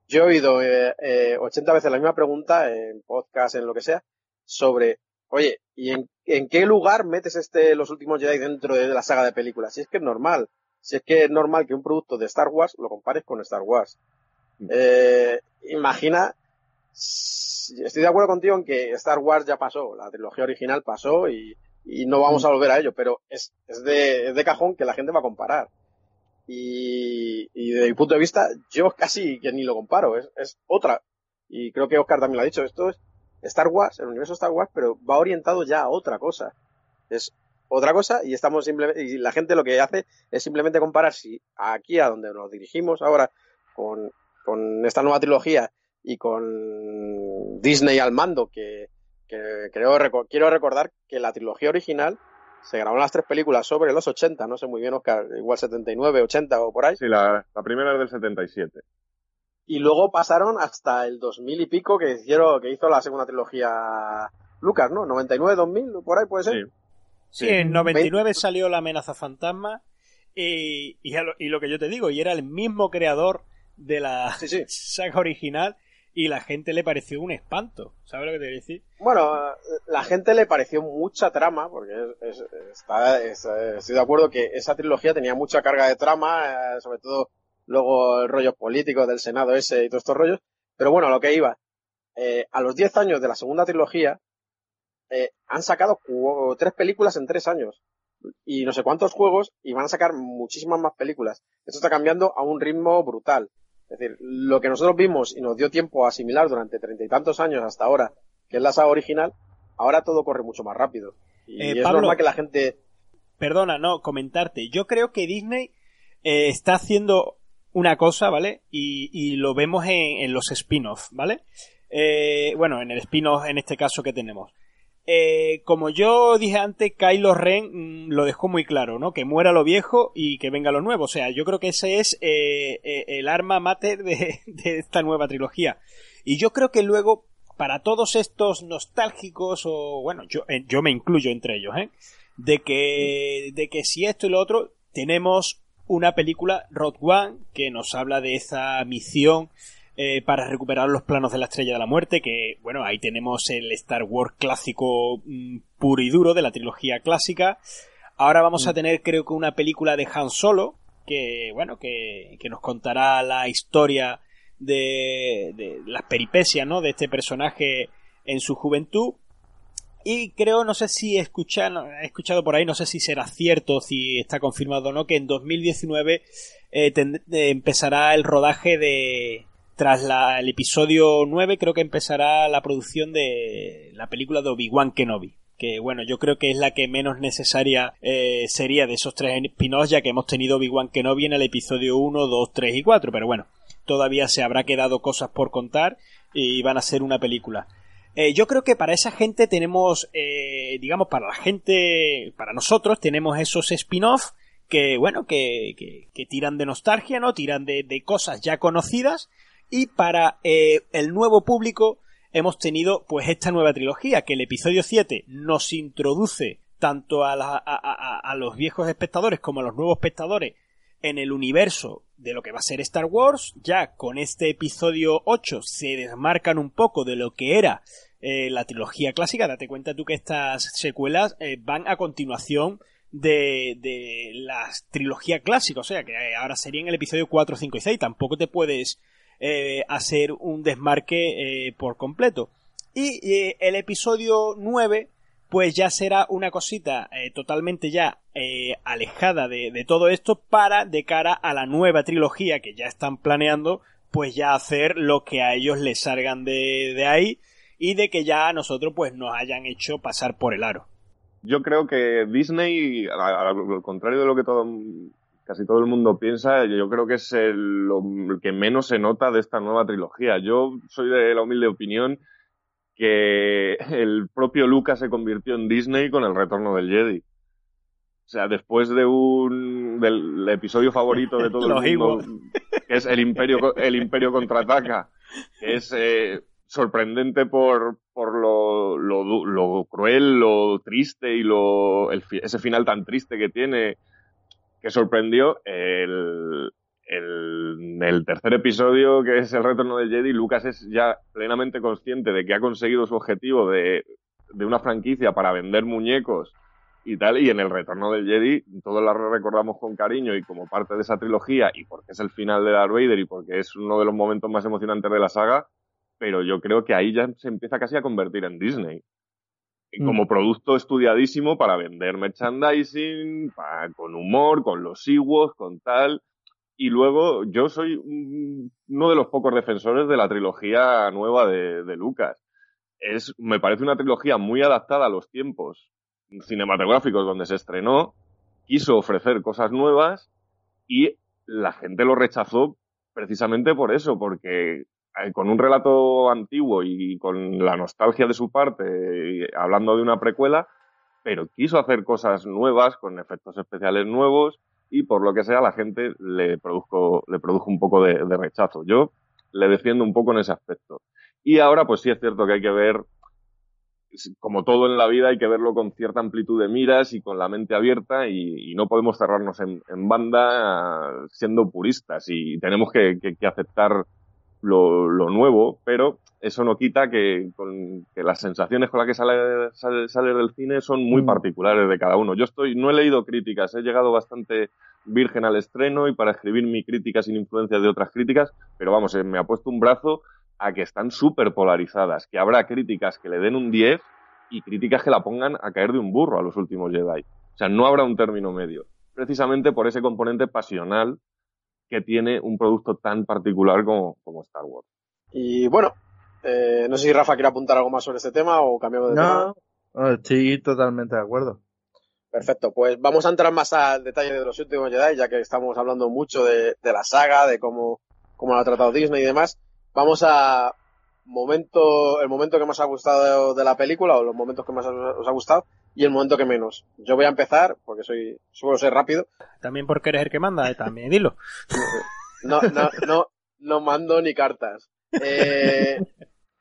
Yo he oído eh, eh, 80 veces la misma pregunta en podcast, en lo que sea, sobre, oye, ¿y en, en qué lugar metes este Los Últimos Jedi dentro de la saga de películas? Si es que es normal. Si es que es normal que un producto de Star Wars lo compares con Star Wars. Mm. Eh, imagina, estoy de acuerdo contigo en que Star Wars ya pasó, la trilogía original pasó y, no vamos a volver a ello, pero es, es, de, de cajón que la gente va a comparar. Y, y desde mi punto de vista, yo casi que ni lo comparo, es, es otra. Y creo que Oscar también lo ha dicho, esto es Star Wars, el universo Star Wars, pero va orientado ya a otra cosa. Es otra cosa y estamos simplemente, y la gente lo que hace es simplemente comparar si aquí a donde nos dirigimos ahora con, con esta nueva trilogía y con Disney al mando, que, que creo, quiero recordar que la trilogía original se grabaron las tres películas sobre los 80, no sé muy bien, Oscar, igual 79, 80 o por ahí. Sí, la, la primera es del 77. Y luego pasaron hasta el 2000 y pico que hicieron, que hizo la segunda trilogía Lucas, ¿no? 99, 2000, por ahí puede ser. Sí. Sí, en 99 salió La amenaza fantasma y, y, lo, que yo te digo, y era el mismo creador de la (laughs) saga original y la gente le pareció un espanto. ¿Sabes lo que te voy a decir? Bueno, la gente le pareció mucha trama, porque está, estoy de acuerdo que esa trilogía tenía mucha carga de trama, eh, sobre todo luego el rollo político del Senado ese y todos estos rollos. Pero bueno, a lo que iba. Eh, a los 10 años de la segunda trilogía, eh, han sacado tres películas en tres años y no sé cuántos juegos y van a sacar muchísimas más películas. Esto está cambiando a un ritmo brutal. Es decir, lo que nosotros vimos y nos dio tiempo a asimilar durante treinta y tantos años hasta ahora, que es la saga original, ahora todo corre mucho más rápido. Y eh, es normal que la gente... Perdona, no, comentarte. Yo creo que Disney eh, está haciendo una cosa, ¿vale? Y, y lo vemos en, en los spin-offs, ¿vale? Eh, bueno, en el spin-off en este caso que tenemos. Eh, como yo dije antes, Kylo Ren mm, lo dejó muy claro, ¿no? Que muera lo viejo y que venga lo nuevo. O sea, yo creo que ese es eh, eh, el arma mater (laughs) de, esta nueva trilogía. Y yo creo que luego, para todos estos nostálgicos, o bueno, yo, yo me incluyo entre ellos, ¿eh? De que, de que si esto y lo otro, tenemos una película, Rogue One, que nos habla de esa misión eh, para recuperar los planos de la Estrella de la Muerte, que bueno, ahí tenemos el Star Wars clásico mm, puro y duro de la trilogía clásica. Ahora vamos a mm. tener creo que una película de Han Solo, que bueno, que, que nos contará la historia de, de las peripecias, ¿no? De este personaje en su juventud. Y creo, no sé si he escuchado, he escuchado por ahí, no sé si será cierto, si está confirmado o no, que en 2019 eh, empezará el rodaje de, tras el episodio 9 creo que empezará la producción de la película de Obi-Wan Kenobi que bueno, yo creo que es la que menos necesaria eh, sería de esos tres spin ya que hemos tenido Obi-Wan Kenobi en el episodio 1, 2, 3 y 4, pero bueno, todavía se habrá quedado cosas por contar y van a ser una película. Eh, yo creo que para esa gente tenemos, eh, digamos, para la gente, para nosotros tenemos esos spin-off que, bueno, que, que, tiran de nostalgia, ¿no? Tiran de, de cosas ya conocidas y para eh, el nuevo público hemos tenido pues esta nueva trilogía que el episodio 7 nos introduce tanto a, a, los viejos espectadores como a los nuevos espectadores en el universo de lo que va a ser Star Wars. Ya con este episodio 8 se desmarcan un poco de lo que era eh, la trilogía clásica. Date cuenta tú que estas secuelas eh, van a continuación de, de la trilogía clásica. O sea, que ahora sería en el episodio 4, 5 y 6. Tampoco te puedes eh, hacer un desmarque por completo. Y el episodio 9 pues ya será una cosita eh, totalmente ya eh, alejada de, de, todo esto para de cara a la nueva trilogía que ya están planeando pues ya hacer lo que a ellos les salgan de, de ahí y de que ya a nosotros pues nos hayan hecho pasar por el aro. Yo creo que Disney, al contrario de lo que todo, casi todo el mundo piensa, yo creo que es el, lo que menos se nota de esta nueva trilogía. Yo soy de la humilde opinión que el propio Lucas se convirtió en Disney con el retorno del Jedi. O sea, después de un del episodio favorito de todo el mundo, que es el Imperio el Imperio contraataca, que es eh, sorprendente por, por lo, lo, lo, cruel, lo triste y lo el, ese final tan triste que tiene, que sorprendió el, el, tercer episodio, que es el retorno de Jedi, Lucas es ya plenamente consciente de que ha conseguido su objetivo de, de una franquicia para vender muñecos y tal, y en el retorno del Jedi todos la recordamos con cariño y como parte de esa trilogía y porque es el final de Darth Vader y porque es uno de los momentos más emocionantes de la saga, pero yo creo que ahí ya se empieza casi a convertir en Disney. Mm. Como producto estudiadísimo para vender merchandising, con humor, con los Ewoks, con tal. Y luego yo soy uno de los pocos defensores de la trilogía nueva de, Lucas. Es, me parece una trilogía muy adaptada a los tiempos cinematográficos donde se estrenó, quiso ofrecer cosas nuevas y la gente lo rechazó precisamente por eso, porque con un relato antiguo y con la nostalgia de su parte, hablando de una precuela, pero quiso hacer cosas nuevas, con efectos especiales nuevos, y por lo que sea la gente le produjo, le produjo un poco de, rechazo. Yo le defiendo un poco en ese aspecto. Y ahora pues sí es cierto que hay que ver, como todo en la vida, hay que verlo con cierta amplitud de miras y con la mente abierta y, no podemos cerrarnos en, banda siendo puristas y tenemos que aceptar lo, lo, nuevo, pero eso no quita que, con, que las sensaciones con las que sale, sale, del cine son muy mm. particulares de cada uno. Yo estoy, no he leído críticas, he llegado bastante virgen al estreno y para escribir mi crítica sin influencia de otras críticas, pero vamos, eh, me ha puesto un brazo a que están súper polarizadas, que habrá críticas que le den un 10 y críticas que la pongan a caer de un burro a los últimos Jedi. O sea, no habrá un término medio, precisamente por ese componente pasional que tiene un producto tan particular como, como Star Wars. Y bueno, eh, no sé si Rafa quiere apuntar algo más sobre este tema o cambiamos de tema. No, estoy totalmente de acuerdo. Perfecto, pues vamos a entrar más al detalle de los últimos Jedi, ya que estamos hablando mucho de, la saga, de cómo, cómo lo ha tratado Disney y demás. Vamos a momento, el momento que más ha gustado de la película, o los momentos que más os ha gustado, y el momento que menos. Yo voy a empezar, porque soy, suelo ser rápido. También porque eres el que manda, eh, también dilo. No, no, no, no mando ni cartas. Eh,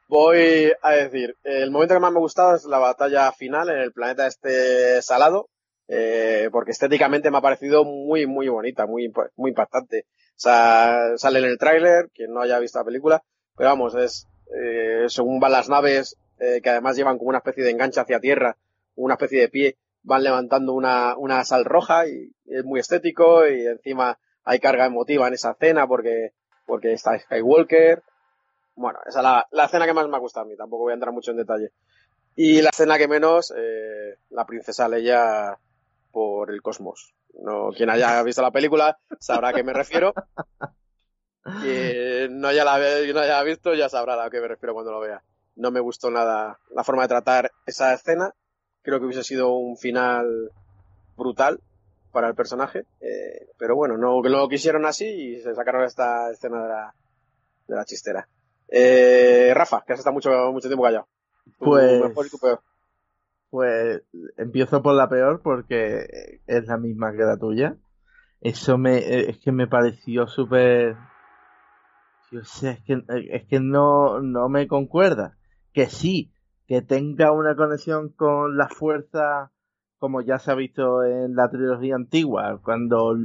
voy a decir, el momento que más me ha gustado es la batalla final en el planeta este salado, eh, porque estéticamente me ha parecido muy, muy bonita, muy, muy impactante. O sea, sale en el tráiler, quien no haya visto la película, pero vamos, es, eh, según van las naves, eh, que además llevan como una especie de enganche hacia tierra, una especie de pie, van levantando una, una sal roja y es muy estético y encima hay carga emotiva en esa escena porque, porque está Skywalker. Bueno, esa es la, la escena que más me ha gustado a mí, tampoco voy a entrar mucho en detalle. Y la escena que menos, eh, la princesa Leia por el cosmos. No, quien haya visto la película sabrá a qué me refiero. Quien no no haya visto ya sabrá a qué me refiero cuando lo vea. No me gustó nada la forma de tratar esa escena. Creo que hubiese sido un final brutal para el personaje. Eh, pero bueno, no, lo quisieron así y se sacaron esta escena de la, de la chistera. Eh, Rafa, que has estado mucho, mucho tiempo callado. pues, Pues empiezo por la peor porque es la misma que la tuya. eso me, es que me pareció súper, yo sé, es que, es que no, no me concuerda. Que sí, que tenga una conexión con la fuerza, como ya se ha visto en la trilogía antigua, cuando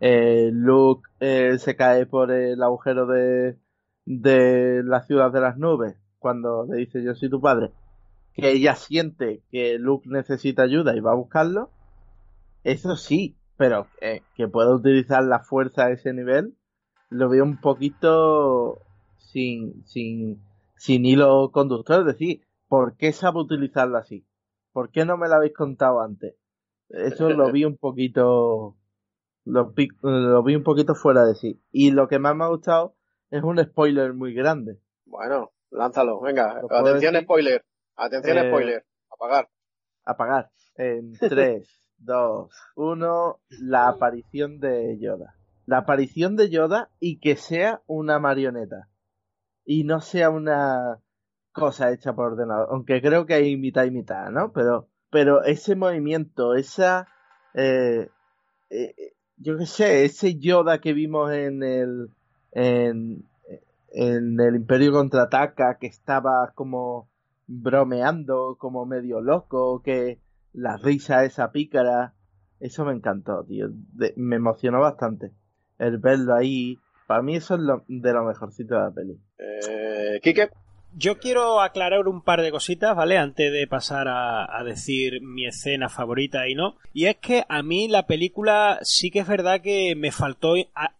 eh, Luke eh, se cae por el agujero de, de la ciudad de las nubes, cuando le dice yo soy tu padre, que ella siente que Luke necesita ayuda y va a buscarlo, eso sí, pero eh, que pueda utilizar la fuerza a ese nivel, lo veo un poquito sin, sin, sin hilo conductor. Es decir, ¿por qué sabe utilizarla así? ¿Por qué no me lo habéis contado antes? Eso lo vi un poquito, lo vi, lo vi un poquito fuera de sí. Y lo que más me ha gustado es un spoiler muy grande. Bueno, lánzalo, venga. Atención, spoiler. Atención, Eh, spoiler. Apagar. Apagar. En 3, 2, 1, la aparición de Yoda. La aparición de Yoda y que sea una marioneta. Y no sea una cosa hecha por ordenador. Aunque creo que hay mitad y mitad, ¿no? Pero, pero ese movimiento, esa... eh, eh, yo qué sé, ese Yoda que vimos en el... En, en el Imperio Contraataca, que estaba como bromeando, como medio loco, que la risa esa pícara, eso me encantó, tío. Me emocionó bastante. El verlo ahí, para mí eso es lo, de lo mejorcito de la peli. Eh, Quique. Yo quiero aclarar un par de cositas, ¿vale? Antes de pasar a, decir mi escena favorita y no. Y es que a mí la película sí que es verdad que me faltó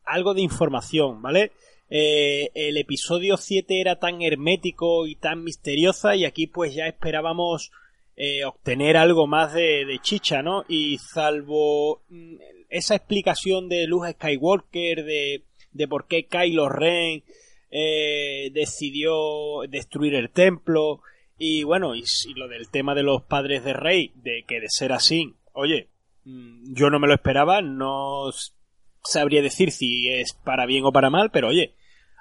algo de información, ¿vale? Eh, el episodio 7 era tan hermético y tan misteriosa y aquí pues ya esperábamos eh, obtener algo más de, de chicha, ¿no? Y salvo mm, esa explicación de Luke Skywalker, de, de por qué Kylo Ren eh, decidió destruir el templo y bueno, y, lo del tema de los padres de Rey, de que de ser así, oye, mm, yo no me lo esperaba, no sabría decir si es para bien o para mal, pero oye,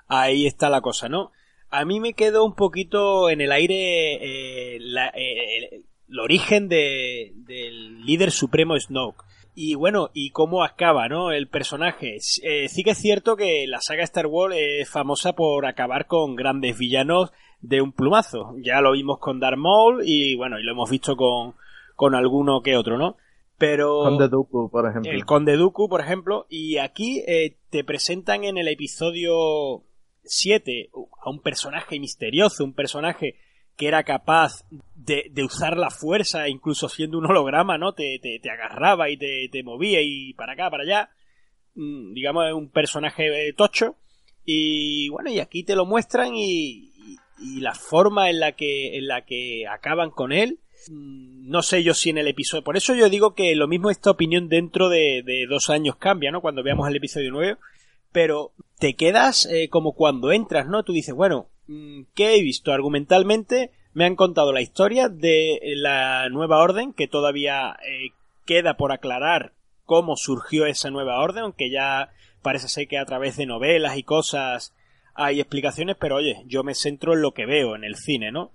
ahí está la cosa, ¿no? A mí me quedó un poquito en el aire eh, eh, el, el origen de, del líder supremo Snoke. Y bueno, y cómo acaba, ¿no? El personaje. Eh, sí que es cierto que la saga Star Wars es famosa por acabar con grandes villanos de un plumazo. Ya lo vimos con Darth Maul y bueno, y lo hemos visto con, con alguno que otro, ¿no? Pero... Conde Dooku, por ejemplo. El Conde Dooku, por ejemplo, y aquí eh, te presentan en el episodio 7 a un personaje misterioso, un personaje que era capaz de, usar la fuerza, incluso siendo un holograma, ¿no? Te, te, agarraba y te, movía y para acá, para allá. Mm, digamos, un personaje eh, tocho. Y bueno, y aquí te lo muestran y, y, y la forma en la que, en la que acaban con él. mm, No sé yo si en el episodio. Por eso yo digo que lo mismo esta opinión dentro de, de dos años cambia, ¿no? Cuando veamos el episodio 9. Pero te quedas eh, como cuando entras, ¿no? Tú dices, bueno, mm, ¿qué he visto? Argumentalmente me han contado la historia de la nueva orden, que todavía eh, queda por aclarar cómo surgió esa nueva orden, aunque ya parece ser que a través de novelas y cosas hay explicaciones, pero oye, yo me centro en lo que veo en el cine, ¿no?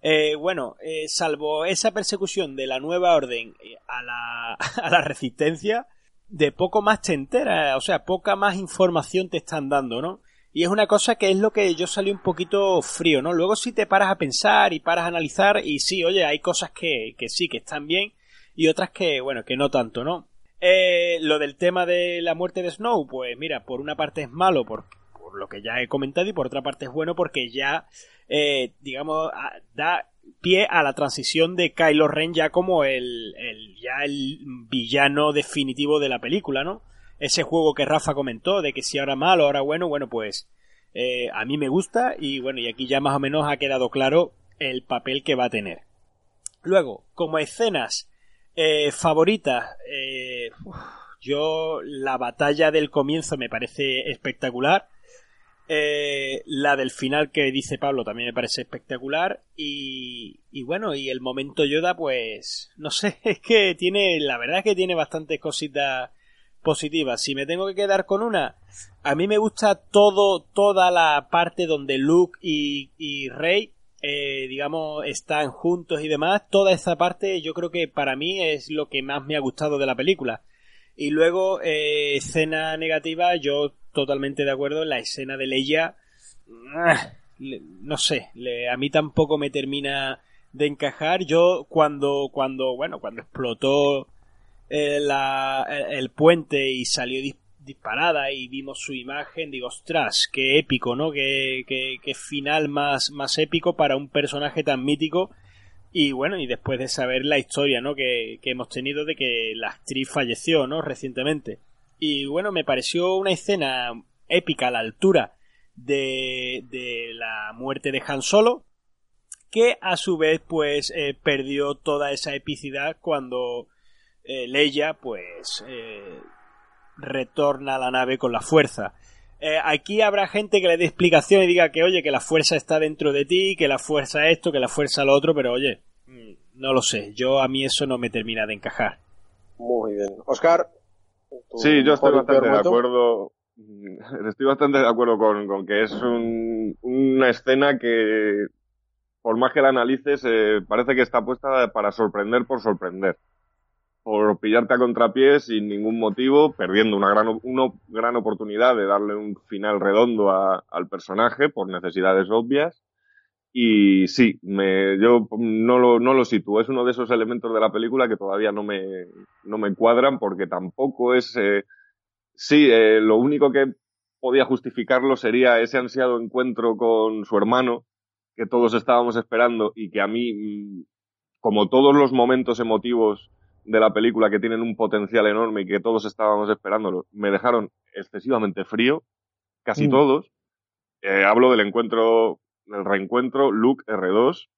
Eh, bueno, eh, salvo esa persecución de la nueva orden a la, (laughs) a la resistencia, de poco más te enteras, o sea, poca más información te están dando, ¿no? Y es una cosa que es lo que yo salí un poquito frío, ¿no? Luego si te paras a pensar y paras a analizar y sí, oye, hay cosas que, que sí, que están bien y otras que, bueno, que no tanto, ¿no? Eh, lo del tema de la muerte de Snow, pues mira, por una parte es malo por, por lo que ya he comentado y por otra parte es bueno porque ya, eh, digamos, da pie a la transición de Kylo Ren ya como el, el ya el villano definitivo de la película, ¿no? Ese juego que Rafa comentó de que si ahora malo, ahora bueno, bueno, pues eh, a mí me gusta y bueno, y aquí ya más o menos ha quedado claro el papel que va a tener. Luego, como escenas eh, favoritas, eh, yo la batalla del comienzo me parece espectacular. Eh, la del final que dice Pablo también me parece espectacular. Y, y bueno, y el momento Yoda, pues no sé, (laughs) es que tiene, la verdad es que tiene bastantes cositas positivas. Si me tengo que quedar con una, a mí me gusta todo, toda la parte donde Luke y, Rey, eh, digamos, están juntos y demás. Toda esa parte yo creo que para mí es lo que más me ha gustado de la película. Y luego, eh, escena negativa, yo totalmente de acuerdo, la escena de Leia, ah, no sé, a mí tampoco me termina de encajar. Yo cuando, cuando, bueno, cuando explotó eh, el puente y salió disparada y vimos su imagen, digo, ostras, qué épico, ¿no? Qué, qué, final más, más épico para un personaje tan mítico. Y bueno, y después de saber la historia, ¿no? Que, que hemos tenido de que la actriz falleció, ¿no? Recientemente. Y bueno, me pareció una escena épica a la altura de, de la muerte de Han Solo, que a su vez pues eh, perdió toda esa epicidad cuando eh, Leia pues eh, retorna a la nave con la fuerza. Eh, aquí habrá gente que le dé explicación y diga que, oye, que la fuerza está dentro de ti, que la fuerza esto, que la fuerza lo otro, pero oye, mm, no lo sé. Yo a mí eso no me termina de encajar. Muy bien. Oscar. Sí, yo estoy bastante de acuerdo. (laughs) Estoy bastante de acuerdo con, que es una escena que, por más que la analices, eh, parece que está puesta para sorprender por sorprender por pillarte a contrapié sin ningún motivo, perdiendo una gran, una gran oportunidad de darle un final redondo al personaje por necesidades obvias. Y sí, me, yo no lo, no lo sitúo. Es uno de esos elementos de la película que todavía no me, no me cuadran porque tampoco es... Eh, sí, eh, lo único que podía justificarlo sería ese ansiado encuentro con su hermano que todos estábamos esperando y que a mí, mm, como todos los momentos emotivos de la película que tienen un potencial enorme y que todos estábamos esperándolo, me dejaron excesivamente frío, casi mm. todos. Eh, hablo del encuentro, del reencuentro Luke R2.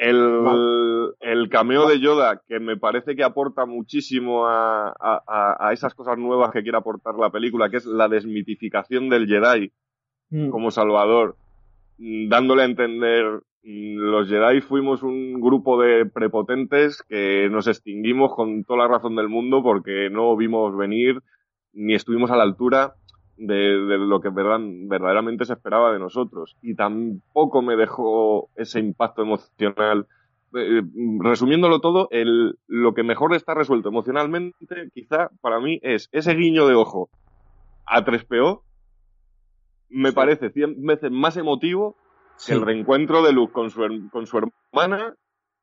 el, el, cameo de Yoda, que me parece que aporta muchísimo a, a, esas cosas nuevas que quiere aportar la película, que es la desmitificación del Jedi mm. como Salvador, mm, dándole a entender los Jedi fuimos un grupo de prepotentes que nos extinguimos con toda la razón del mundo porque no vimos venir ni estuvimos a la altura de, lo que verdaderamente se esperaba de nosotros. Y tampoco me dejó ese impacto emocional. Eh, resumiéndolo todo, el, lo que mejor está resuelto emocionalmente, quizá para mí, es ese guiño de ojo a 3PO. Me parece 100 veces más emotivo el reencuentro de Luke con su, con su hermana,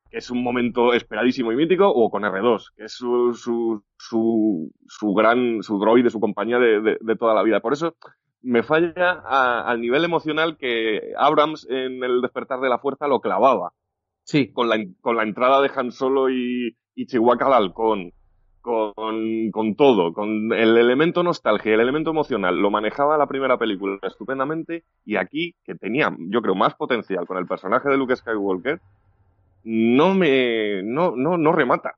que es un momento esperadísimo y mítico, o con R2, que es su, su, su, su gran, su droide, su compañía de, de, toda la vida. Por eso me falla al nivel emocional que Abrams en el despertar de la fuerza lo clavaba. Sí. Con la, con la entrada de Han Solo y, y Chihuahua al halcón, con, todo, con el elemento nostalgia, el elemento emocional, lo manejaba la primera película estupendamente y aquí, que tenía, yo creo, más potencial con el personaje de Luke Skywalker, no me, no, no, no remata.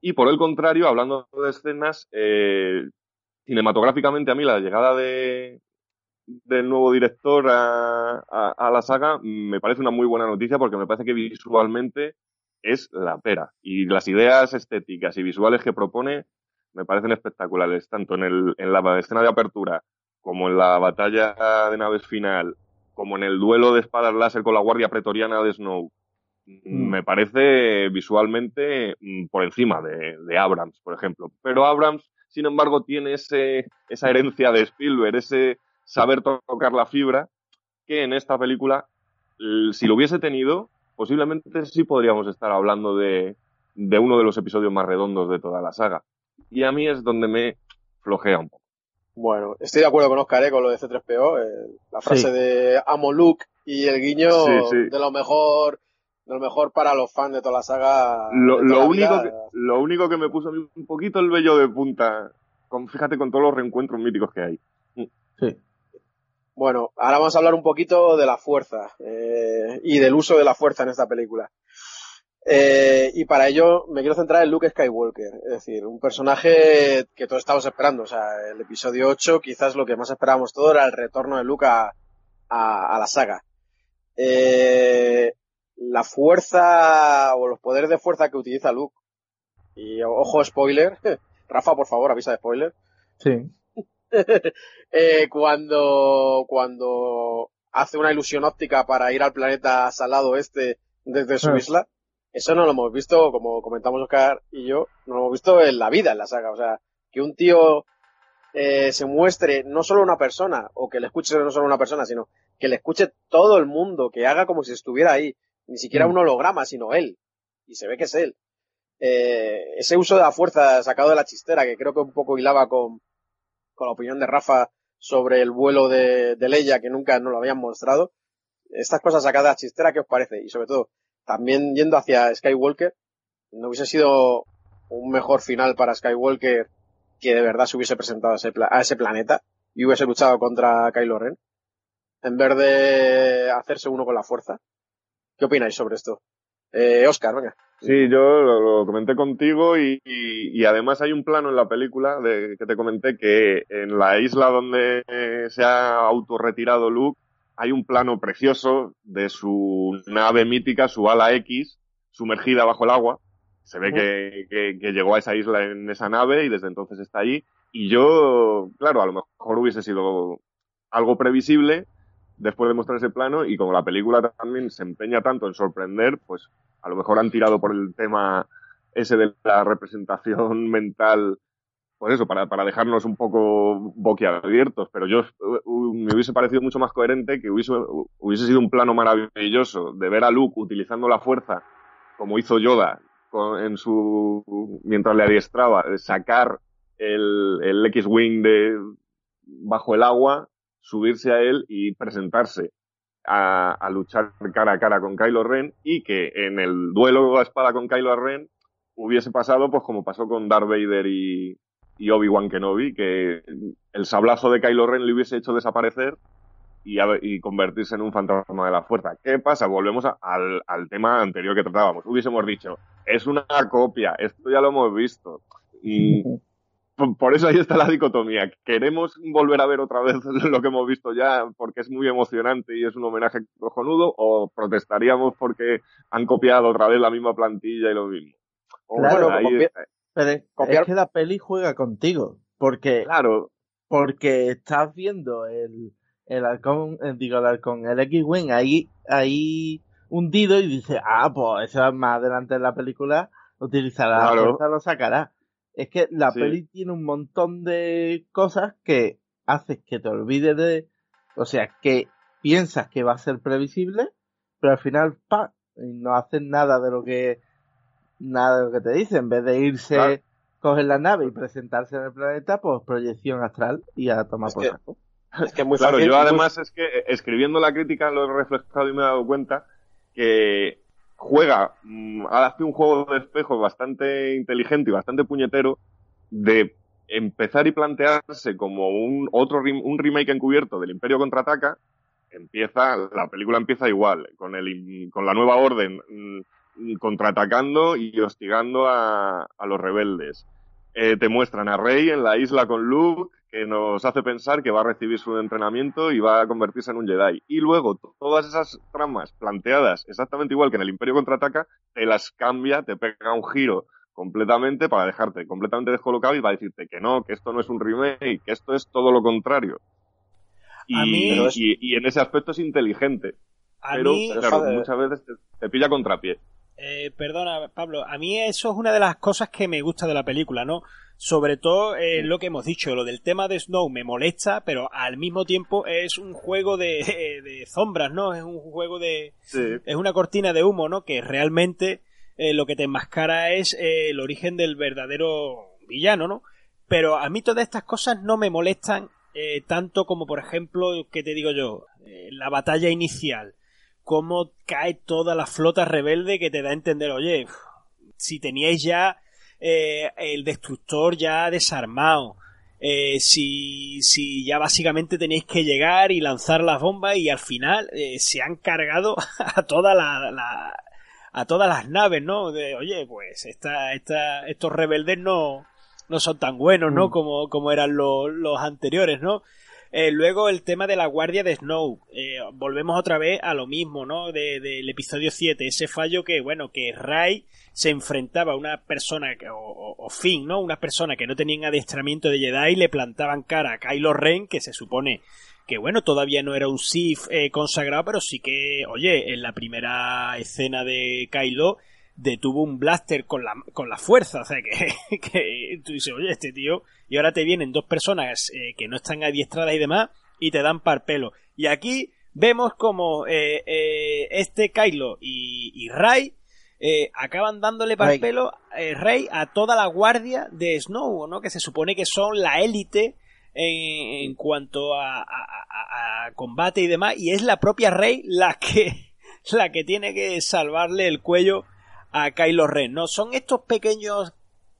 Y por el contrario, hablando de escenas, eh, cinematográficamente a mí la llegada de, del nuevo director a, la saga me parece una muy buena noticia porque me parece que visualmente es la pera. Y las ideas estéticas y visuales que propone me parecen espectaculares, tanto en, el, en la escena de apertura, como en la batalla de naves final, como en el duelo de espadas láser con la guardia pretoriana de Snow. Mm. Me parece visualmente mm, por encima de, de, Abrams, por ejemplo. Pero Abrams, sin embargo, tiene ese, esa herencia de Spielberg, ese saber tocar la fibra, que en esta película, si lo hubiese tenido, posiblemente sí podríamos estar hablando de, de uno de los episodios más redondos de toda la saga. Y a mí es donde me flojea un poco. Bueno, estoy de acuerdo con Oscar ¿eh? con lo de C3PO, eh, la frase de amo Luke y el guiño de lo mejor de lo mejor para los fans de toda la saga. Lo, único, que, lo único que me puso a mí un poquito el vello de punta, con, fíjate con todos los reencuentros míticos que hay. Sí. Bueno, ahora vamos a hablar un poquito de la fuerza eh, y del uso de la fuerza en esta película. Eh, y para ello me quiero centrar en Luke Skywalker, es decir, un personaje que todos estamos esperando. O sea, el episodio 8 quizás lo que más esperábamos todo era el retorno de Luke a, a, la saga. Eh, la fuerza o los poderes de fuerza que utiliza Luke. Y ojo, spoiler. (laughs) Rafa, por favor, avisa de spoiler. Sí. (laughs) eh, cuando, cuando hace una ilusión óptica para ir al planeta salado este desde su isla. eso no lo hemos visto, como comentamos Oscar y yo, no lo hemos visto en la vida, en la saga. O sea, que un tío eh, se muestre no solo una persona, o que le escuche no solo una persona, sino que le escuche todo el mundo, que haga como si estuviera ahí. Ni siquiera un holograma, sino él. Y se ve que es él. Eh, ese uso de la fuerza sacado de la chistera, que creo que un poco hilaba con, con la opinión de Rafa sobre el vuelo de, de Leia, que nunca nos lo habían mostrado. Estas cosas sacadas chistera, ¿qué os parece? Y sobre todo, también yendo hacia Skywalker, no hubiese sido un mejor final para Skywalker que de verdad se hubiese presentado a ese, a ese planeta y hubiese luchado contra Kylo Ren, en vez de hacerse uno con la fuerza. ¿Qué opináis sobre esto? Eh, Oscar, venga. Sí, yo lo, comenté contigo y, y, además hay un plano en la película de, que te comenté que en la isla donde se ha autorretirado Luke hay un plano precioso de su nave mítica, su ala X, sumergida bajo el agua. Se ve que, que, que, llegó a esa isla en esa nave y desde entonces está allí. Y yo, claro, a lo mejor hubiese sido algo previsible después de mostrar ese plano y como la película también se empeña tanto en sorprender, pues a lo mejor han tirado por el tema ese de la representación (laughs) mental pues eso, para, dejarnos un poco boquiabiertos, pero yo me hubiese parecido mucho más coherente que hubiese, hubiese sido un plano maravilloso de ver a Luke utilizando la fuerza, como hizo Yoda en su, mientras le adiestraba, sacar el, el X-Wing de, bajo el agua, subirse a él y presentarse a, luchar cara a cara con Kylo Ren y que en el duelo a espada con Kylo Ren hubiese pasado pues como pasó con Darth Vader y, Obi-Wan Kenobi, que el sablazo de Kylo Ren le hubiese hecho desaparecer y, y convertirse en un fantasma de la fuerza. ¿Qué pasa? Volvemos al, al tema anterior que tratábamos. Hubiésemos dicho, es una copia, esto ya lo hemos visto. Y por eso ahí está la dicotomía. ¿Queremos volver a ver otra vez (laughs) lo que hemos visto ya porque es muy emocionante y es un homenaje cojonudo? ¿O protestaríamos porque han copiado otra vez la misma plantilla y lo mismo? Claro, bueno, ahí, pero es que la peli juega contigo, porque, claro. porque estás viendo el, el halcón, el, digo, el halcón, el X-Wing ahí, ahí hundido y dices, ah, pues eso más adelante en la película utilizará la fuerza, lo sacará. Es que la peli tiene un montón de cosas que haces que te olvides de, o sea, que piensas que va a ser previsible, pero al final, pa, y no haces nada de lo que nada de lo que te dice. En vez de irse, coger la nave y presentarse en el planeta, pues proyección astral y a tomar por saco. Es que muy claro, yo además es que eh, escribiendo la crítica lo he reflejado y me he dado cuenta que juega, mm, hace un juego de espejos bastante inteligente y bastante puñetero de empezar y plantearse como un otro un remake encubierto del Imperio contraataca empieza la película empieza igual con el con la nueva orden mm, contraatacando y hostigando a, a los rebeldes. Eh, te muestran a Rey en la isla con Luke, que nos hace pensar que va a recibir su entrenamiento y va a convertirse en un Jedi. Y luego todas esas tramas planteadas exactamente igual que en el Imperio contraataca, te las cambia, te pega un giro completamente para dejarte completamente descolocado y va a decirte que no, que esto no es un remake, que esto es todo lo contrario. Y, y, en ese aspecto es inteligente. pero, muchas veces te, te pilla contrapié. Eh, perdona, Pablo, a mí eso es una de las cosas que me gusta de la película, ¿no? Sobre todo eh, lo que hemos dicho, lo del tema de Snow me molesta, pero al mismo tiempo es un juego de, (laughs) de sombras, ¿no? Es un juego de... Es una cortina de humo, ¿no? Que realmente eh, lo que te enmascara es eh, el origen del verdadero villano, ¿no? Pero a mí todas estas cosas no me molestan eh, tanto como, por ejemplo, que te digo yo, la batalla inicial cómo cae toda la flota rebelde que te da a entender, oye, si teníais ya eh, el destructor ya desarmado, eh, si, si ya básicamente tenéis que llegar y lanzar las bombas y al final eh, se han cargado (laughs) a toda la, la, a todas las naves, ¿no? De, oye, pues esta, esta, estos rebeldes no, no son tan buenos, ¿no? Mm. Como, como eran los, los anteriores, ¿no? Eh, luego el tema de la guardia de Snow. Eh, volvemos otra vez a lo mismo, ¿no? Del de, episodio 7. Ese fallo que, bueno, que Ray se enfrentaba a una persona, o, o, Finn, ¿no? Una persona que no tenían adiestramiento de Jedi y le plantaban cara a Kylo Ren, que se supone que, bueno, todavía no era un Sith eh, consagrado, pero sí que, oye, en la primera escena de Kylo detuvo un blaster con la, con la fuerza. O sea, que, (laughs) que tú dices, oye, este tío, y ahora te vienen dos personas eh, que no están adiestradas y demás, y te dan par pelo. Y aquí vemos como eh, eh, este Kylo y, y Ray acaban dándole par pelo eh, Rey a toda la guardia de Snow, ¿no? Que se supone que son la élite en, en, cuanto a, a, a, a, combate y demás, y es la propia Rey la que (laughs) la que tiene que salvarle el cuello a Kylo Ren, ¿no? Son estos pequeños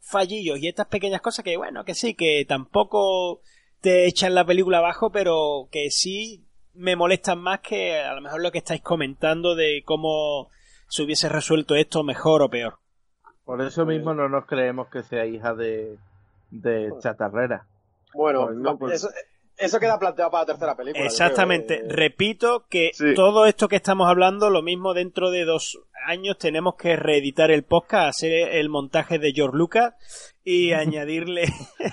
fallillos y estas pequeñas cosas que, bueno, que sí, que tampoco te echan la película abajo, pero que sí me molestan más que a lo mejor lo que estáis comentando de cómo se hubiese resuelto esto mejor o peor. Por eso mismo no nos creemos que sea hija de, de chatarrera. Bueno, no, pues... eso, eso, queda planteado para la tercera película. Exactamente. Que... Repito que sí. todo esto que estamos hablando, lo mismo dentro de dos años tenemos que reeditar el podcast, hacer el montaje de George Lucas y (laughs) añadirle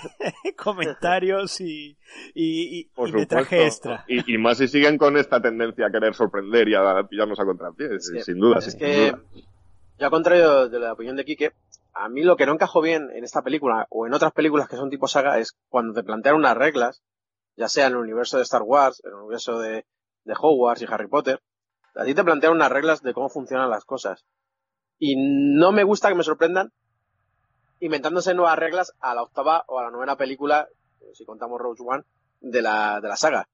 (laughs) comentarios y, y, y, y metraje extra. Y, y, más si siguen con esta tendencia a querer sorprender y a pillarnos a contrapié, que, sin duda. Es sin que, duda. yo al contrario de la opinión de Quique, a mí lo que no encajó bien en esta película o en otras películas que son tipo saga es cuando te plantean unas reglas, ya sea en el universo de Star Wars, en el universo de, de Hogwarts y Harry Potter, a ti te plantean unas reglas de cómo funcionan las cosas. Y no me gusta que me sorprendan inventándose nuevas reglas a la octava o a la novena película, si contamos Rogue One, de la, de la saga.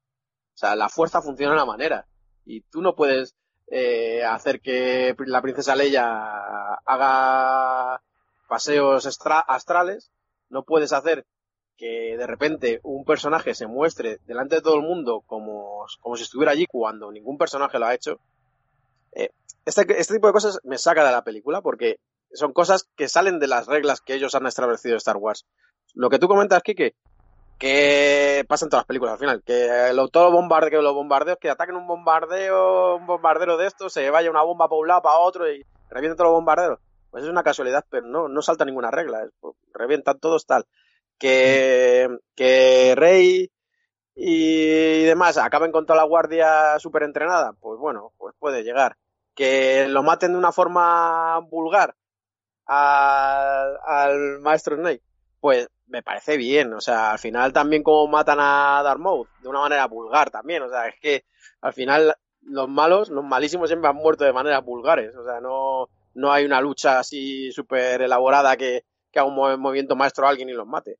O sea, la fuerza funciona de una manera. Y tú no puedes eh, hacer que la princesa Leia haga paseos astrales. No puedes hacer que de repente un personaje se muestre delante de todo el mundo como, como si estuviera allí cuando ningún personaje lo ha hecho. Eh, este, este tipo de cosas me saca de la película porque son cosas que salen de las reglas que ellos han establecido de Star Wars. Lo que tú comentas, Kike, que pasa en todas las películas al final, que lo, todo bombardeo, que los bombardeos, que ataquen un bombardeo, un bombardero de estos, se vaya una bomba para un lado, para otro y revienten todos los bombarderos. Pues es una casualidad, pero no, no salta ninguna regla, es, pues, revientan todos tal. Que, que Rey y demás acaben con toda la guardia súper entrenada, pues bueno, pues puede llegar. Que lo maten de una forma vulgar, al, al maestro Snake, pues me parece bien. O sea, al final también como matan a Darth Maul, de una manera vulgar también. O sea, es que al final los malos, los malísimos siempre han muerto de maneras vulgares. O sea, no, no hay una lucha así súper elaborada que, que haga un movimiento maestro a alguien y los mate.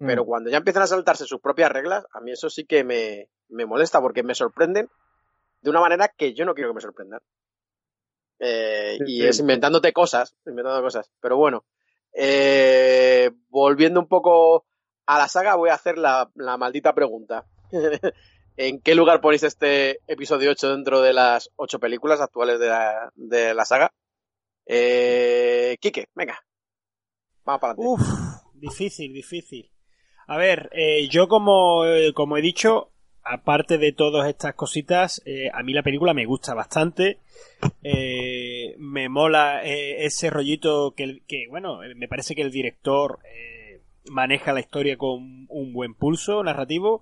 Mm. Pero cuando ya empiezan a saltarse sus propias reglas, a mí eso sí que me, me molesta porque me sorprenden de una manera que yo no quiero que me sorprendan. Eh, sí, y sí. es inventándote cosas, inventando cosas. Pero bueno, eh, volviendo un poco a la saga, voy a hacer la, la maldita pregunta. (laughs) ¿En qué lugar ponéis este episodio 8 dentro de las 8 películas actuales de la, de la saga? Eh, Quique, venga. Vamos para adelante. Uf, difícil, difícil. A ver, eh, yo como, eh, como he dicho, aparte de todas estas cositas, eh, a mí la película me gusta bastante. Eh, me mola eh, ese rollito que, que, bueno, me parece que el director maneja la historia con un buen pulso narrativo.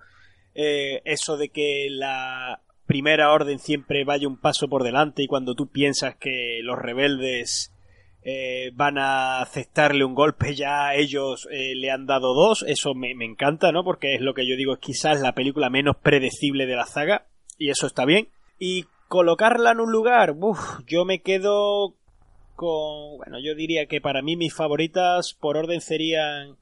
Eso de que la primera orden siempre vaya un paso por delante y cuando tú piensas que los rebeldes eh, van a aceptarle un golpe ya ellos eh, le han dado dos. Eso me, encanta no porque es lo que yo digo es quizás la película menos predecible de la saga y eso está bien. Y colocarla en un lugar yo me quedo con bueno yo diría que para mí mis favoritas por orden serían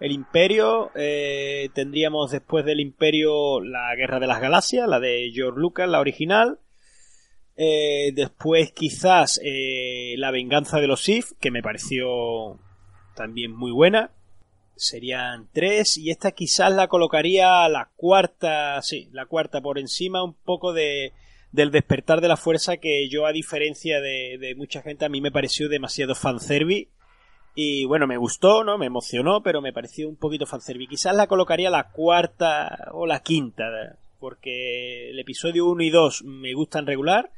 el imperio eh, tendríamos después del imperio la guerra de las galaxias la de George Lucas la original eh, después quizás eh, La venganza de los Sith, que me pareció también muy buena. Serían tres y esta quizás la colocaría la cuarta, sí, la cuarta por encima un poco de del despertar de la fuerza que yo a diferencia de, de mucha gente a mí me pareció demasiado fanservice y bueno, me gustó, ¿no? Me emocionó, pero me pareció un poquito fanservice. Quizás la colocaría la cuarta o la quinta, porque el episodio 1 y 2 me gustan regular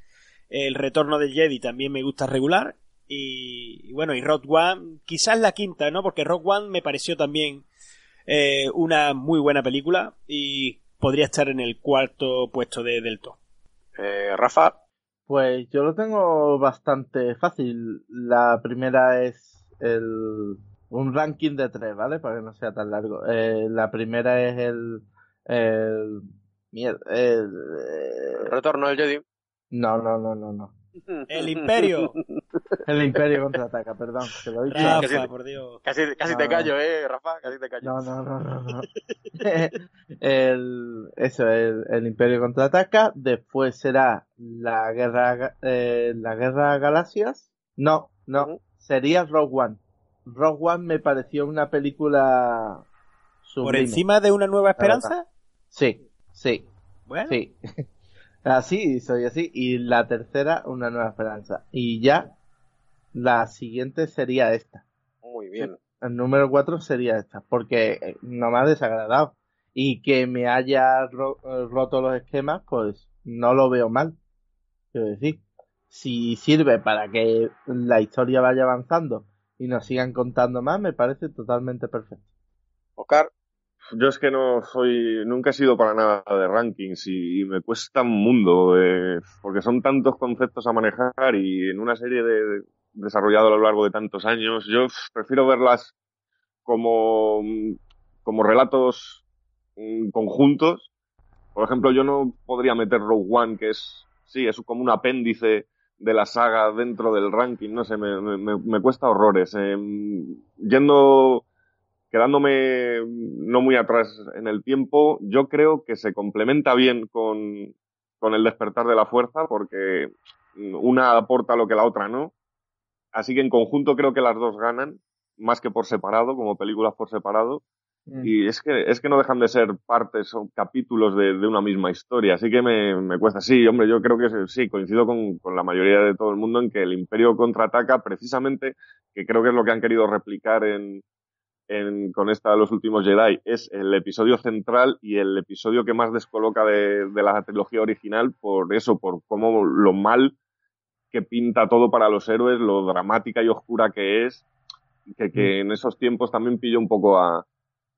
el retorno del Jedi también me gusta regular. Y, y bueno, y Rock One, quizás la quinta, ¿no? Porque Rock One me pareció también eh, una muy buena película y podría estar en el cuarto puesto de, del top. Eh, Rafa. Pues yo lo tengo bastante fácil. La primera es el un ranking de tres, ¿vale? Para que no sea tan largo. Eh, la primera es el el, el, el retorno del Jedi. No, no, no, no, no. El Imperio. (laughs) El Imperio contraataca, perdón. Te lo he dicho. Rafa, Casi- por Dios. Casi, casi No, te callo, eh, Rafa, casi te callo. No, no, no, no, no. (laughs) el, eso, el, el Imperio contraataca. Después será la guerra, eh, la guerra galaxias. No, no. Sería Rogue One. Rogue One me pareció una película ¿Por encima de una nueva esperanza? Sí, sí, Bueno, sí. Así, soy así. Y la tercera, una nueva esperanza. Y ya, la siguiente sería esta. Muy bien. El número 4 sería esta, porque eh, no me ha desagradado. Y que me haya ro- eh, roto los esquemas, pues no lo veo mal. Quiero decir, si sirve para que la historia vaya avanzando y nos sigan contando más, me parece totalmente perfecto. Oscar, Yo es que no soy, nunca he sido para nada de rankings y, me cuesta un mundo, eh, porque son tantos conceptos a manejar y en una serie de, desarrollado a lo largo de tantos años, yo prefiero verlas como, como relatos mm, conjuntos. Por ejemplo, yo no podría meter Rogue One, que es, sí, es como un apéndice de la saga dentro del ranking, no sé, me- me cuesta horrores. Eh, yendo quedándome no muy atrás en el tiempo, yo creo que se complementa bien con, con el despertar de la fuerza, porque una aporta lo que la otra no. Así que en conjunto creo que las dos ganan, más que por separado, como películas por separado. Y es que, es que no dejan de ser partes o capítulos de, de una misma historia. Así que me, me cuesta. Sí, hombre, yo creo que sí, coincido con, con la mayoría de todo el mundo en que el Imperio contraataca precisamente, que creo que es lo que han querido replicar en, en, con esta de los últimos Jedi, es el episodio central y el episodio que más descoloca de, de la trilogía original por eso, por cómo lo mal que pinta todo para los héroes, lo dramática y oscura que es, que, que en esos tiempos también pilla un poco a,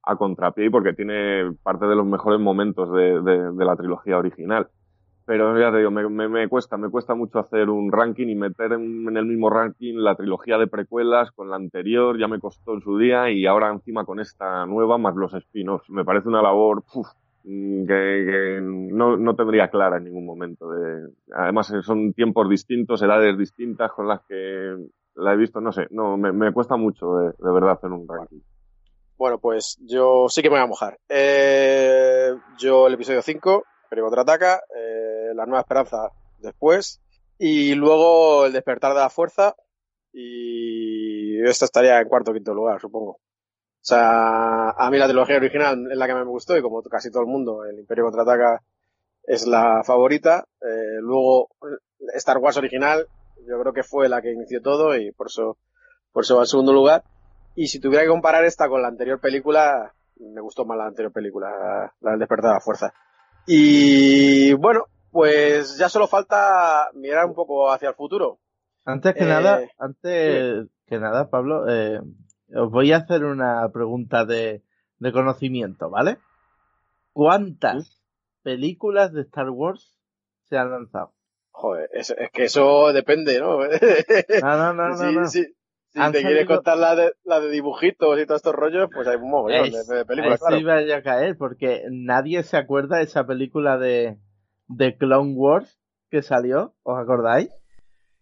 a contrapié porque tiene parte de los mejores momentos de, de, de la trilogía original. Pero ya te digo, me, me, me, cuesta, me cuesta mucho hacer un ranking y meter en, en, el mismo ranking la trilogía de precuelas con la anterior, ya me costó en su día y ahora encima con esta nueva más los spin-offs. Me parece una labor que, que no, no, tendría clara en ningún momento. De, además son tiempos distintos, edades distintas con las que la he visto, no sé, no, me, me cuesta mucho de, de verdad hacer un ranking. Bueno, pues yo sí que me voy a mojar. Eh, yo el episodio 5, pero contraataca, eh, la nueva esperanza después, y luego el despertar de la fuerza, y esta estaría en cuarto o quinto lugar, supongo. O sea, a mí la trilogía original es la que me gustó, y como casi todo el mundo, el Imperio contraataca es la favorita. Eh, luego, Star Wars original, yo creo que fue la que inició todo, y por eso, por eso va en segundo lugar. Y si tuviera que comparar esta con la anterior película, me gustó más la anterior película, la del despertar de la fuerza. Y bueno, pues ya solo falta mirar un poco hacia el futuro. Antes que Eh, nada, antes que nada, Pablo, eh, os voy a hacer una pregunta de, de conocimiento, ¿vale? ¿Cuántas películas de Star Wars se han lanzado? Joder, es, es que eso depende, ¿no? No, (laughs) no, no, no. Sí, no. sí. Si te quieres salido- contar la de, la de dibujitos y todos estos rollos, pues hay un mogollón de, de películas, claro. iba a caer, porque nadie se acuerda de esa película de, de Clone Wars que salió, ¿os acordáis?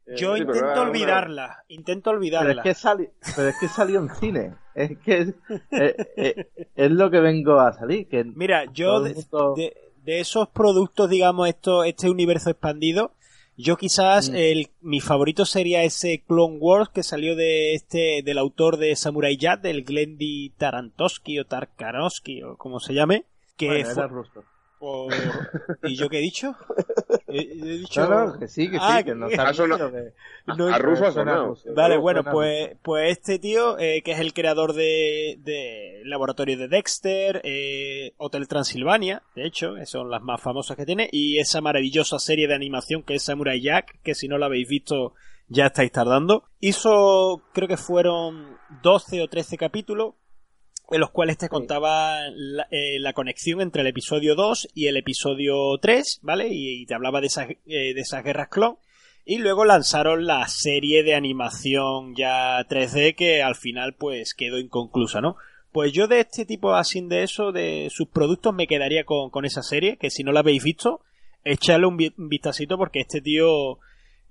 Eh, Yo sí, pero intento olvidarla, intento Pero olvidarla. es que sali- pero es que salió en cine. Es que es, eh, eh, es lo que vengo a salir. Que Mira, yo mundo- de- de esos productos, digamos, esto, este universo expandido, yo quizás Mm. el, mi favorito sería ese Clone Wars que salió de este, del autor de Samurai Jack, del Glendy Tarantoski o Tarkarovsky o como se llame, que Bueno, fue- ruso. O- ¿Y yo qué he dicho? He, he dicho... No, no, que sí, que sí, Ah, que no que- sabía, Ah, que- No, a ruso ha sonado. Vale, bueno, pues, pues este tío, eh, que es el creador de, de Laboratorio de Dexter, eh, Hotel Transilvania, de hecho, que son las más famosas que tiene, y esa maravillosa serie de animación que es Samurai Jack, que si no la habéis visto ya estáis tardando. Hizo, creo que fueron 12 o 13 capítulos, en los cuales te contaba la, eh, la conexión entre el episodio 2 y el episodio 3, ¿vale? Y, y te hablaba de esas, eh, de esas guerras clon. Y luego lanzaron la serie de animación ya 3D que al final pues quedó inconclusa, ¿no? Pues yo de este tipo así de eso, de sus productos, me quedaría con, con esa serie, que si no la habéis visto, echarle un, vistacito porque este tío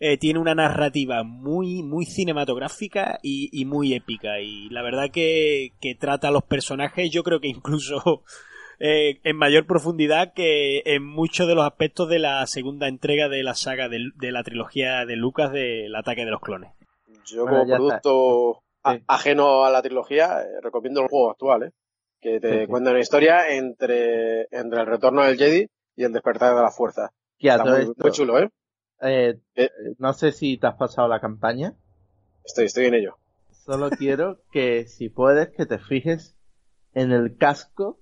eh, tiene una narrativa muy, muy cinematográfica y, muy épica. Y la verdad que, que, trata a los personajes, yo creo que incluso (laughs) eh, en mayor profundidad que en muchos de los aspectos de la segunda entrega de la saga de, la trilogía de Lucas del ataque de los clones. Yo como producto ajeno a la trilogía eh, recomiendo el juego actual, ¿eh? que te cuenta una historia entre, entre el retorno del Jedi y el despertar de la fuerza. Está muy, chulo, ¿eh? ¿Eh? ¿eh? No sé si te has pasado la campaña. Estoy, estoy en ello. Solo quiero que si puedes que te fijes en el casco,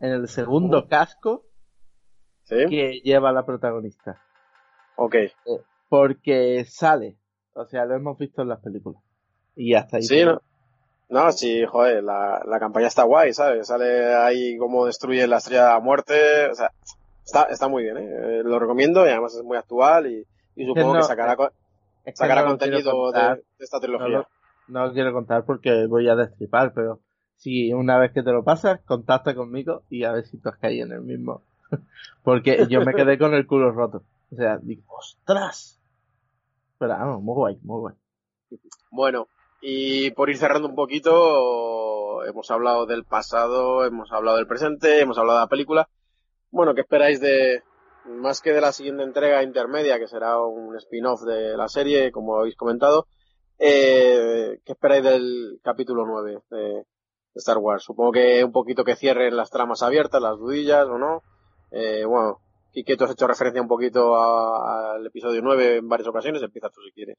en el segundo casco que lleva la protagonista. Ok. Eh, porque sale, o sea, lo hemos visto en las películas. Y hasta ahí. Sí, no. No, sí, joder, la, la campaña está guay, ¿sabes? Sale ahí cómo destruye la estrella de la muerte, o sea, está, está muy bien, ¿eh? ¿eh? Lo recomiendo y además es muy actual y, y supongo que, sacará, sacará contenido de, esta trilogía. No lo, quiero contar porque voy a destripar, pero si una vez que te lo pasas, contacta conmigo y a ver si tú has caído en el mismo. (laughs) porque yo me quedé con el culo roto. O sea, digo, ¡ostras! Pero vamos, muy guay, muy guay. Bueno, y por ir cerrando un poquito, hemos hablado del pasado, hemos hablado del presente, hemos hablado de la película. Bueno, ¿qué esperáis de, más que de la siguiente entrega intermedia, que será un spin-off de la serie, como habéis comentado? Eh, ¿Qué esperáis del capítulo 9 de, Star Wars? Supongo que un poquito que cierren las tramas abiertas, las dudillas, ¿o no? Eh, bueno, Quique, tú has hecho referencia un poquito al episodio 9 en varias ocasiones, empieza tú si quieres.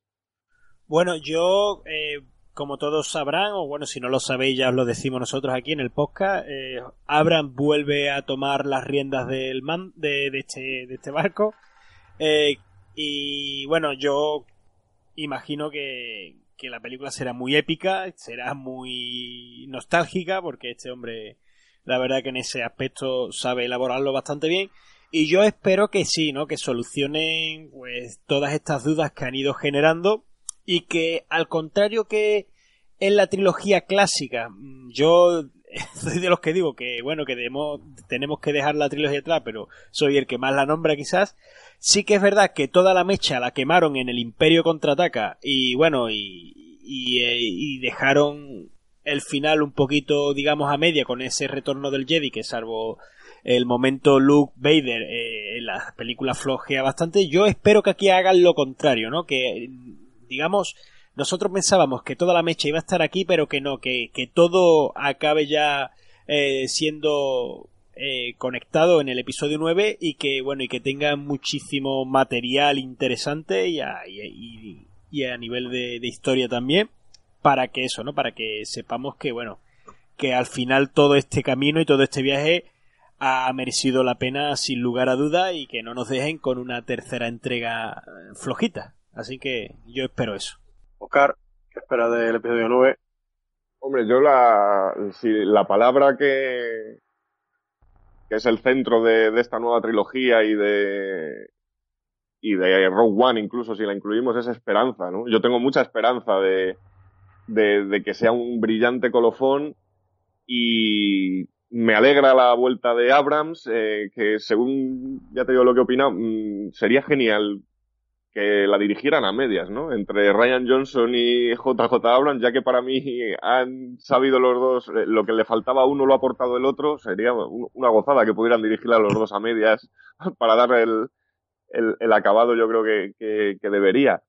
Bueno, yo, eh, como todos sabrán, o bueno, si no lo sabéis ya os lo decimos nosotros aquí en el podcast, eh, Abraham vuelve a tomar las riendas del man de, este, de este barco. Eh, y bueno, yo imagino que, que la película será muy épica, será muy nostálgica, porque este hombre, la verdad que en ese aspecto sabe elaborarlo bastante bien. Y yo espero que sí, ¿no? Que solucionen pues todas estas dudas que han ido generando y que al contrario que en la trilogía clásica, mm, yo (laughs) soy de los que digo que bueno que tenemos que dejar la trilogía atrás, pero soy el que más la nombra quizás. Sí que es verdad que toda la mecha la quemaron en el Imperio contraataca y bueno y, y, eh, dejaron el final un poquito digamos a media con ese retorno del Jedi que salvo el momento Luke Vader eh, en la película flojea bastante. Yo espero que aquí hagan lo contrario, ¿no? Que digamos, nosotros pensábamos que toda la mecha iba a estar aquí, pero que no, que, todo acabe ya eh, siendo eh, conectado en el episodio 9 y que, bueno, y que tenga muchísimo material interesante y a, y, a nivel de, historia también, para que eso, ¿no? Para que sepamos que, bueno, que al final todo este camino y todo este viaje ha merecido la pena sin lugar a duda y que no nos dejen con una tercera entrega flojita. Así que yo espero eso. Oscar, ¿qué esperas del episodio 9? Hombre, yo la, si la palabra que, que es el centro de, esta nueva trilogía y de, y de Rogue One, incluso si la incluimos, es esperanza, ¿no? Yo tengo mucha esperanza de, de, que sea un brillante colofón y me alegra la vuelta de Abrams, eh, que según ya te digo lo que opina, mm, sería genial que la dirigieran a medias, ¿no? Entre Ryan Johnson y JJ Abrams, ya que para mí han sabido los dos, eh, lo que le faltaba a uno lo ha aportado el otro, sería una gozada que pudieran dirigir a los dos a medias (laughs) para dar el, el, acabado yo creo que, que, debería.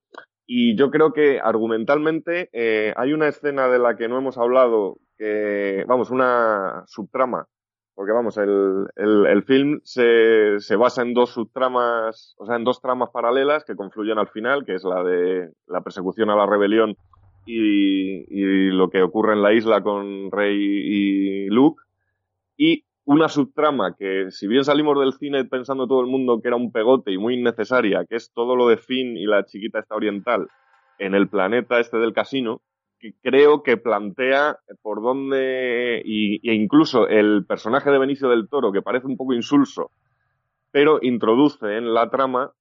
Y yo creo que argumentalmente eh, hay una escena de la que no hemos hablado, que, vamos, una subtrama porque vamos, el, el, film se, se, basa en dos subtramas, o sea, en dos tramas paralelas que confluyen al final, que es la de la persecución a la rebelión y, y lo que ocurre en la isla con Rey y Luke. Y una subtrama que, si bien salimos del cine pensando todo el mundo que era un pegote y muy innecesaria, que es todo lo de Finn y la chiquita esta oriental en el planeta este del casino, creo que plantea por dónde, y, e incluso el personaje de Benicio del Toro, que parece un poco insulso, pero introduce en la trama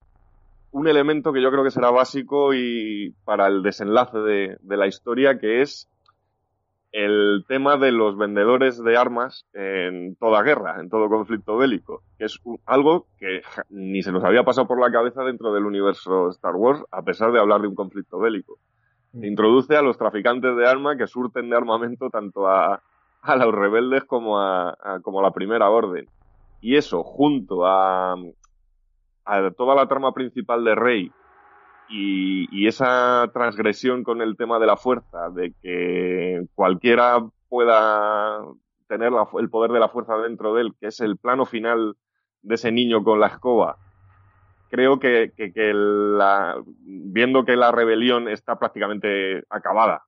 un elemento que yo creo que será básico y para el desenlace de, de la historia, que es el tema de los vendedores de armas en toda guerra, en todo conflicto bélico, que es algo que ni se nos había pasado por la cabeza dentro del universo Star Wars, a pesar de hablar de un conflicto bélico. Mm. Introduce a los traficantes de armas que surten de armamento tanto a, los rebeldes como a, la primera orden. Y eso, junto a toda la trama principal de Rey y, esa transgresión con el tema de la fuerza, de que cualquiera pueda tener el poder de la fuerza dentro de él, que es el plano final de ese niño con la escoba, creo que, la, viendo que la rebelión está prácticamente acabada,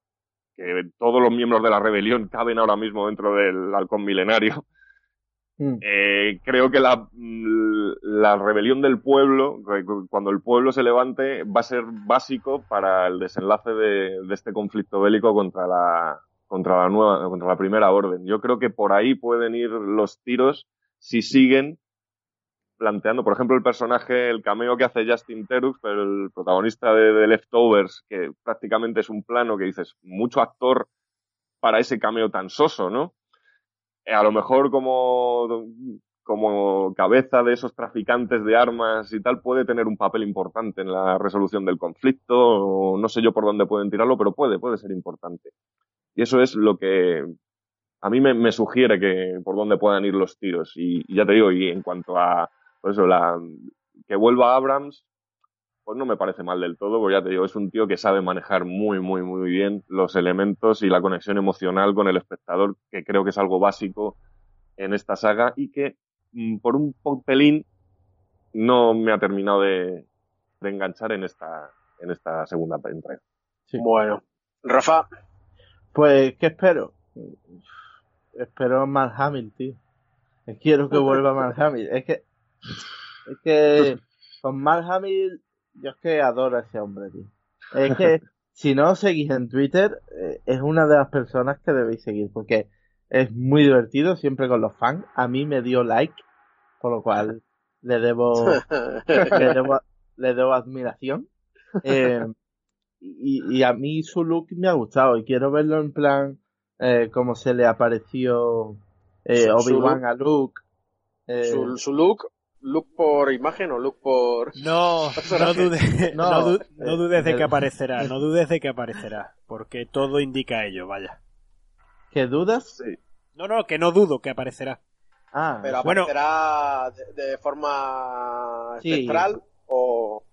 que todos los miembros de la rebelión caben ahora mismo dentro del halcón milenario, Mm. Eh, creo que la, la, rebelión del pueblo, cuando el pueblo se levante, va a ser básico para el desenlace de, de, este conflicto bélico contra la, contra la nueva, contra la primera orden. Yo creo que por ahí pueden ir los tiros si siguen planteando, por ejemplo, el personaje, el cameo que hace Justin Terux, el protagonista de, de Leftovers, que prácticamente es un plano que dices, mucho actor para ese cameo tan soso, ¿no? a lo mejor como, como cabeza de esos traficantes de armas y tal, puede tener un papel importante en la resolución del conflicto, no sé yo por dónde pueden tirarlo, pero puede, puede ser importante. Y eso es lo que a mí me, sugiere que por dónde puedan ir los tiros. Y, ya te digo, y en cuanto a, por eso, la, que vuelva Abrams, pues no me parece mal del todo, porque ya te digo, es un tío que sabe manejar muy, muy, muy bien los elementos y la conexión emocional con el espectador, que creo que es algo básico en esta saga y que mm, por un pelín no me ha terminado de, enganchar en esta, en esta segunda entrega. Bueno, Rafa. Pues, ¿qué espero? Espero Mark Hamill, tío. Quiero que vuelva Mark Hamill. Es que, es que con Mark Hamill yo es que adoro a ese hombre, tío. Es que (laughs) si no seguís en Twitter, eh, es una de las personas que debéis seguir, porque es muy divertido, siempre con los fans. A mí me dio like, por lo cual le debo, (laughs) le debo, admiración. Eh, y, a mí su look me ha gustado y quiero verlo en plan eh, como se le apareció eh, Obi-Wan a Luke. Su, su, look look por imagen o look por... No, (laughs) no, dudes, (laughs) no, dudes de que aparecerá, no dudes de que aparecerá, porque todo indica ello, vaya. ¿Qué dudas? Sí. No, no, que no dudo que aparecerá. Ah, pero aparecerá de, forma espectral o...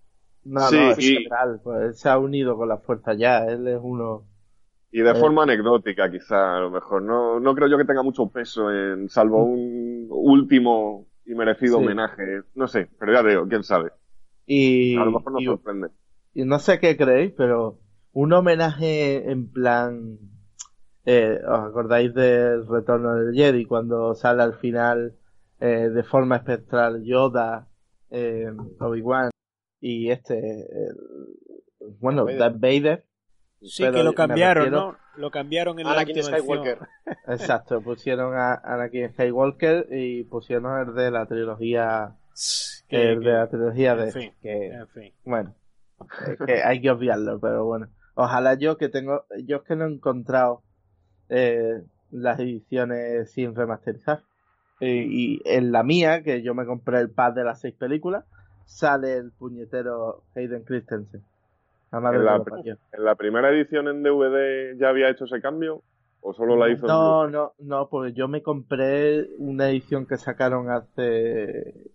No, sí, no, es espectral, pues se ha unido con la fuerza ya, él es uno... Y de eh. forma anecdótica, quizá, a lo mejor. No, no creo yo que tenga mucho peso en, salvo mm. un último y merecido homenaje. No sé, pero ya veo, quién sabe. Y, a lo mejor nos sorprende. Y no sé qué creéis, pero un homenaje en plan. Eh, ¿Os acordáis del retorno del Jedi cuando sale al final eh, de forma espectral Yoda, eh, Obi-Wan y este, bueno, Darth Vader? Sí, que lo cambiaron, ¿no? Lo cambiaron en Anakin la Skywalker. (laughs) Exacto, pusieron a Anakin Skywalker y pusieron el de la trilogía. el de la trilogía de. que, Bueno, que hay que obviarlo, pero bueno. Ojalá yo que tengo. Yo es que no he encontrado eh, las ediciones sin remasterizar. y en la mía, que yo me compré el pad de las seis películas, sale el puñetero Hayden Christensen. En la, primera edición en DVD ya había hecho ese cambio? ¿O solo la hizo? No, no, no, porque yo me compré una edición que sacaron hace.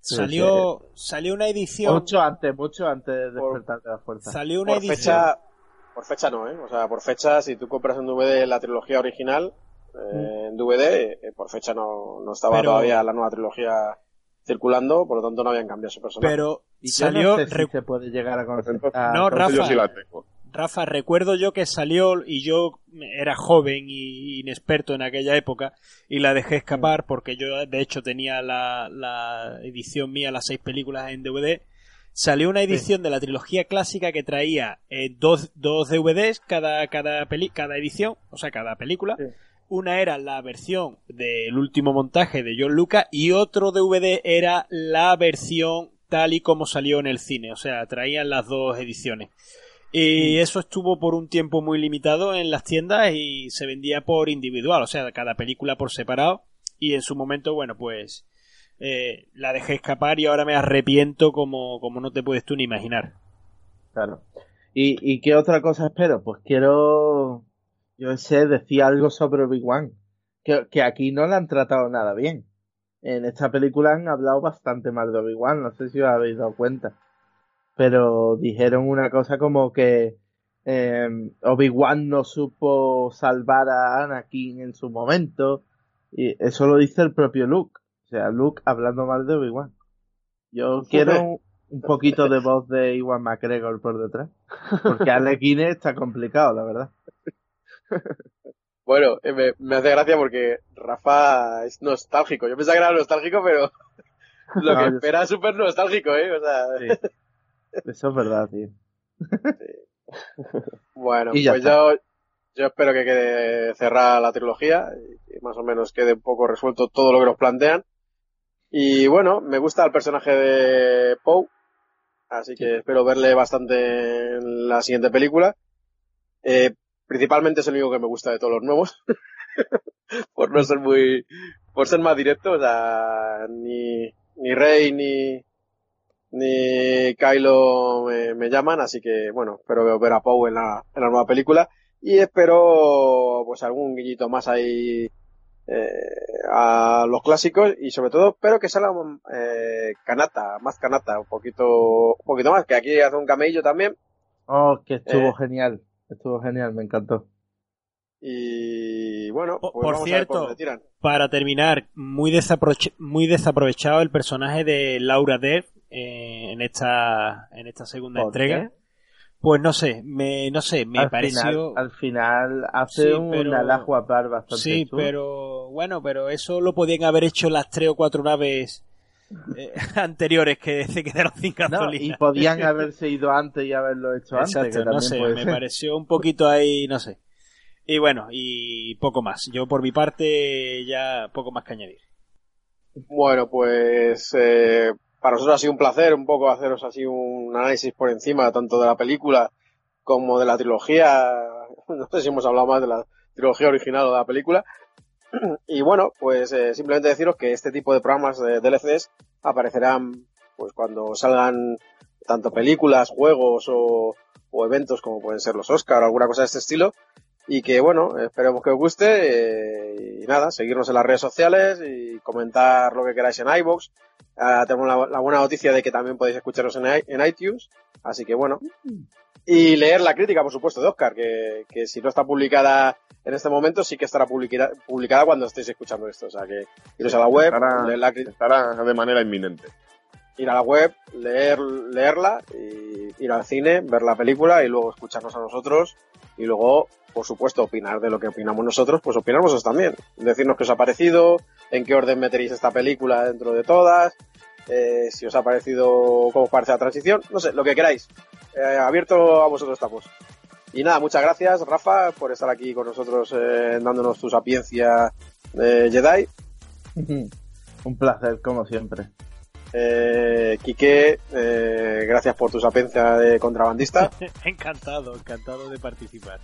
Salió, salió una edición. Mucho antes, mucho antes de despertar de la fuerza. Salió una por edición. Fecha, por fecha no, ¿eh? O sea, por fecha, si tú compras un DVD la trilogía original, eh, en DVD, eh, por fecha no, no estaba todavía la nueva trilogía circulando, por lo tanto no habían cambiado su personaje. Pero salió. se puede llegar a conocer. no, Rafa. Rafa, recuerdo yo que salió y yo era joven y inexperto en aquella época y la dejé escapar porque yo de hecho tenía la, edición mía, las seis películas en DVD. Salió una edición de la trilogía clásica que traía eh, dos, dos DVDs cada, cada, peli, cada edición, o sea, cada película. Una era la versión del último montaje de John Lucas y otro DVD era la versión tal y como salió en el cine, o sea, traían las dos ediciones. Y mm. eso estuvo por un tiempo muy limitado en las tiendas y se vendía por individual, o sea, cada película por separado. Y en su momento, bueno, pues eh, la dejé escapar y ahora me arrepiento como, como no te puedes tú ni imaginar. Claro. ¿Y, y qué otra cosa espero? Pues quiero, yo sé, decir algo sobre Obi-Wan, que, que aquí no la han tratado nada bien. En esta película han hablado bastante mal de Obi-Wan, no sé si os habéis dado cuenta. Pero dijeron una cosa como que eh, Obi-Wan no supo salvar a Anakin en su momento. Y eso lo dice el propio Luke. O sea, Luke hablando mal de Obi-Wan. Yo quiero un, poquito de voz de Iwan McGregor por detrás. Porque Alec Guinness está complicado, la verdad. (laughs) Bueno, eh, me, hace gracia porque Rafa es nostálgico. Yo pensaba que era nostálgico, pero (laughs) lo que espera es súper nostálgico, ¿eh? O sea... Eso es verdad, tío. (laughs) Bueno, pues yo, yo espero que quede cerrada la trilogía y más o menos quede un poco resuelto todo lo que nos plantean. Y bueno, me gusta el personaje de Poe, así que espero verle bastante en la siguiente película. Eh, principalmente es el único que me gusta de todos los nuevos, (laughs) por no ser muy, por ser más directo, o sea, ni, ni Rey ni, ni Kylo me, llaman, así que bueno, espero ver a Poe en la, en la nueva película. Y espero pues algún guiñito más ahí eh, a los clásicos y sobre todo espero que salga eh, Kanata, más Kanata, un poquito, un poquito más, que aquí hace un camello también. Oh, que estuvo eh, genial, estuvo genial, me encantó. Y bueno, pues por cierto, para terminar, muy, muy desaprovechado el personaje de Laura Dev en esta en esta segunda entrega. Pues no sé, me, no sé, me pareció... al final hace un alajo a par bastante Sí, pero bueno, pero eso lo podían haber hecho las tres o cuatro naves eh, (laughs) anteriores que (laughs) se quedaron sin gasolina. y podían haberse ido antes y haberlo hecho antes. no sé, me pareció un poquito ahí, no sé. Y bueno, y poco más. Yo por mi parte ya poco más que añadir. Bueno, pues eh, para nosotros ha sido un placer un poco haceros así un análisis por encima tanto de la película como de la trilogía. (laughs) No sé si hemos hablado más de la trilogía original o de la película. Y bueno, pues eh, simplemente deciros que este tipo de programas de DLCs aparecerán pues cuando salgan tanto películas, juegos o, o eventos como pueden ser los Oscar o alguna cosa de este estilo. Y que bueno, esperemos que os guste. Eh, y nada, seguirnos en las redes sociales y comentar lo que queráis en iBox Ah, tenemos la, buena noticia de que también podéis escucharlos en, iTunes. Así que bueno. Y leer la crítica, por supuesto, de Oscar, que, si no está publicada en este momento, sí que estará publicada, publicada cuando estéis escuchando esto. O sea que iros a la web, leer la crítica. Estará de manera inminente. Ir a la web, leer, leerla, y ir al cine, ver la película y luego escucharnos a nosotros. Y luego, por supuesto, opinar de lo que opinamos nosotros, pues opinamos vosotros también. Decirnos qué os ha parecido, en qué orden meteréis esta película dentro de todas, eh, si os ha parecido cómo os parece la transición, no sé, lo que queráis. Eh, abierto a vosotros estamos. Y nada, muchas gracias Rafa por estar aquí con nosotros eh, dándonos tu sapiencia de Jedi. (laughs) Un placer, como siempre. Eh, Quique, gracias por tu sapiencia de contrabandista. (laughs) encantado, encantado de participar.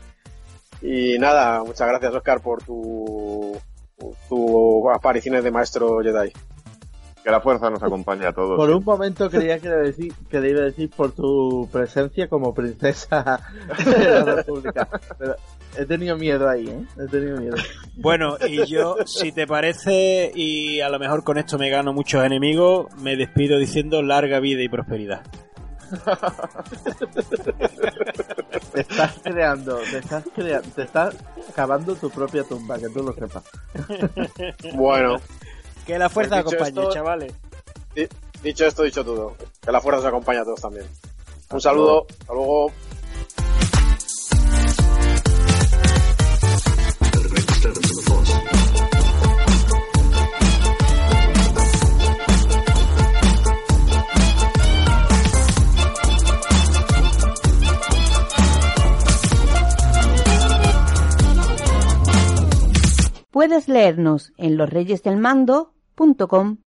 Y nada, muchas gracias Oscar por tu, tu apariciones de maestro Jedi. Que la fuerza nos acompañe a todos. Por un momento creía que, decir, que iba a decir por tu presencia como princesa de la República. Pero he tenido miedo ahí, ¿eh? He tenido miedo. Bueno, y yo, si te parece, y a lo mejor con esto me gano muchos enemigos, me despido diciendo larga vida y prosperidad. te estás creando, te estás creando, te estás cavando tu propia tumba, que tú lo sepas. Bueno, que la fuerza pues acompañe, chavales. Dicho esto, dicho todo. Que la fuerza os acompañe a todos también. Un saludo, hasta luego. Puedes leernos en Los Reyes del Mando com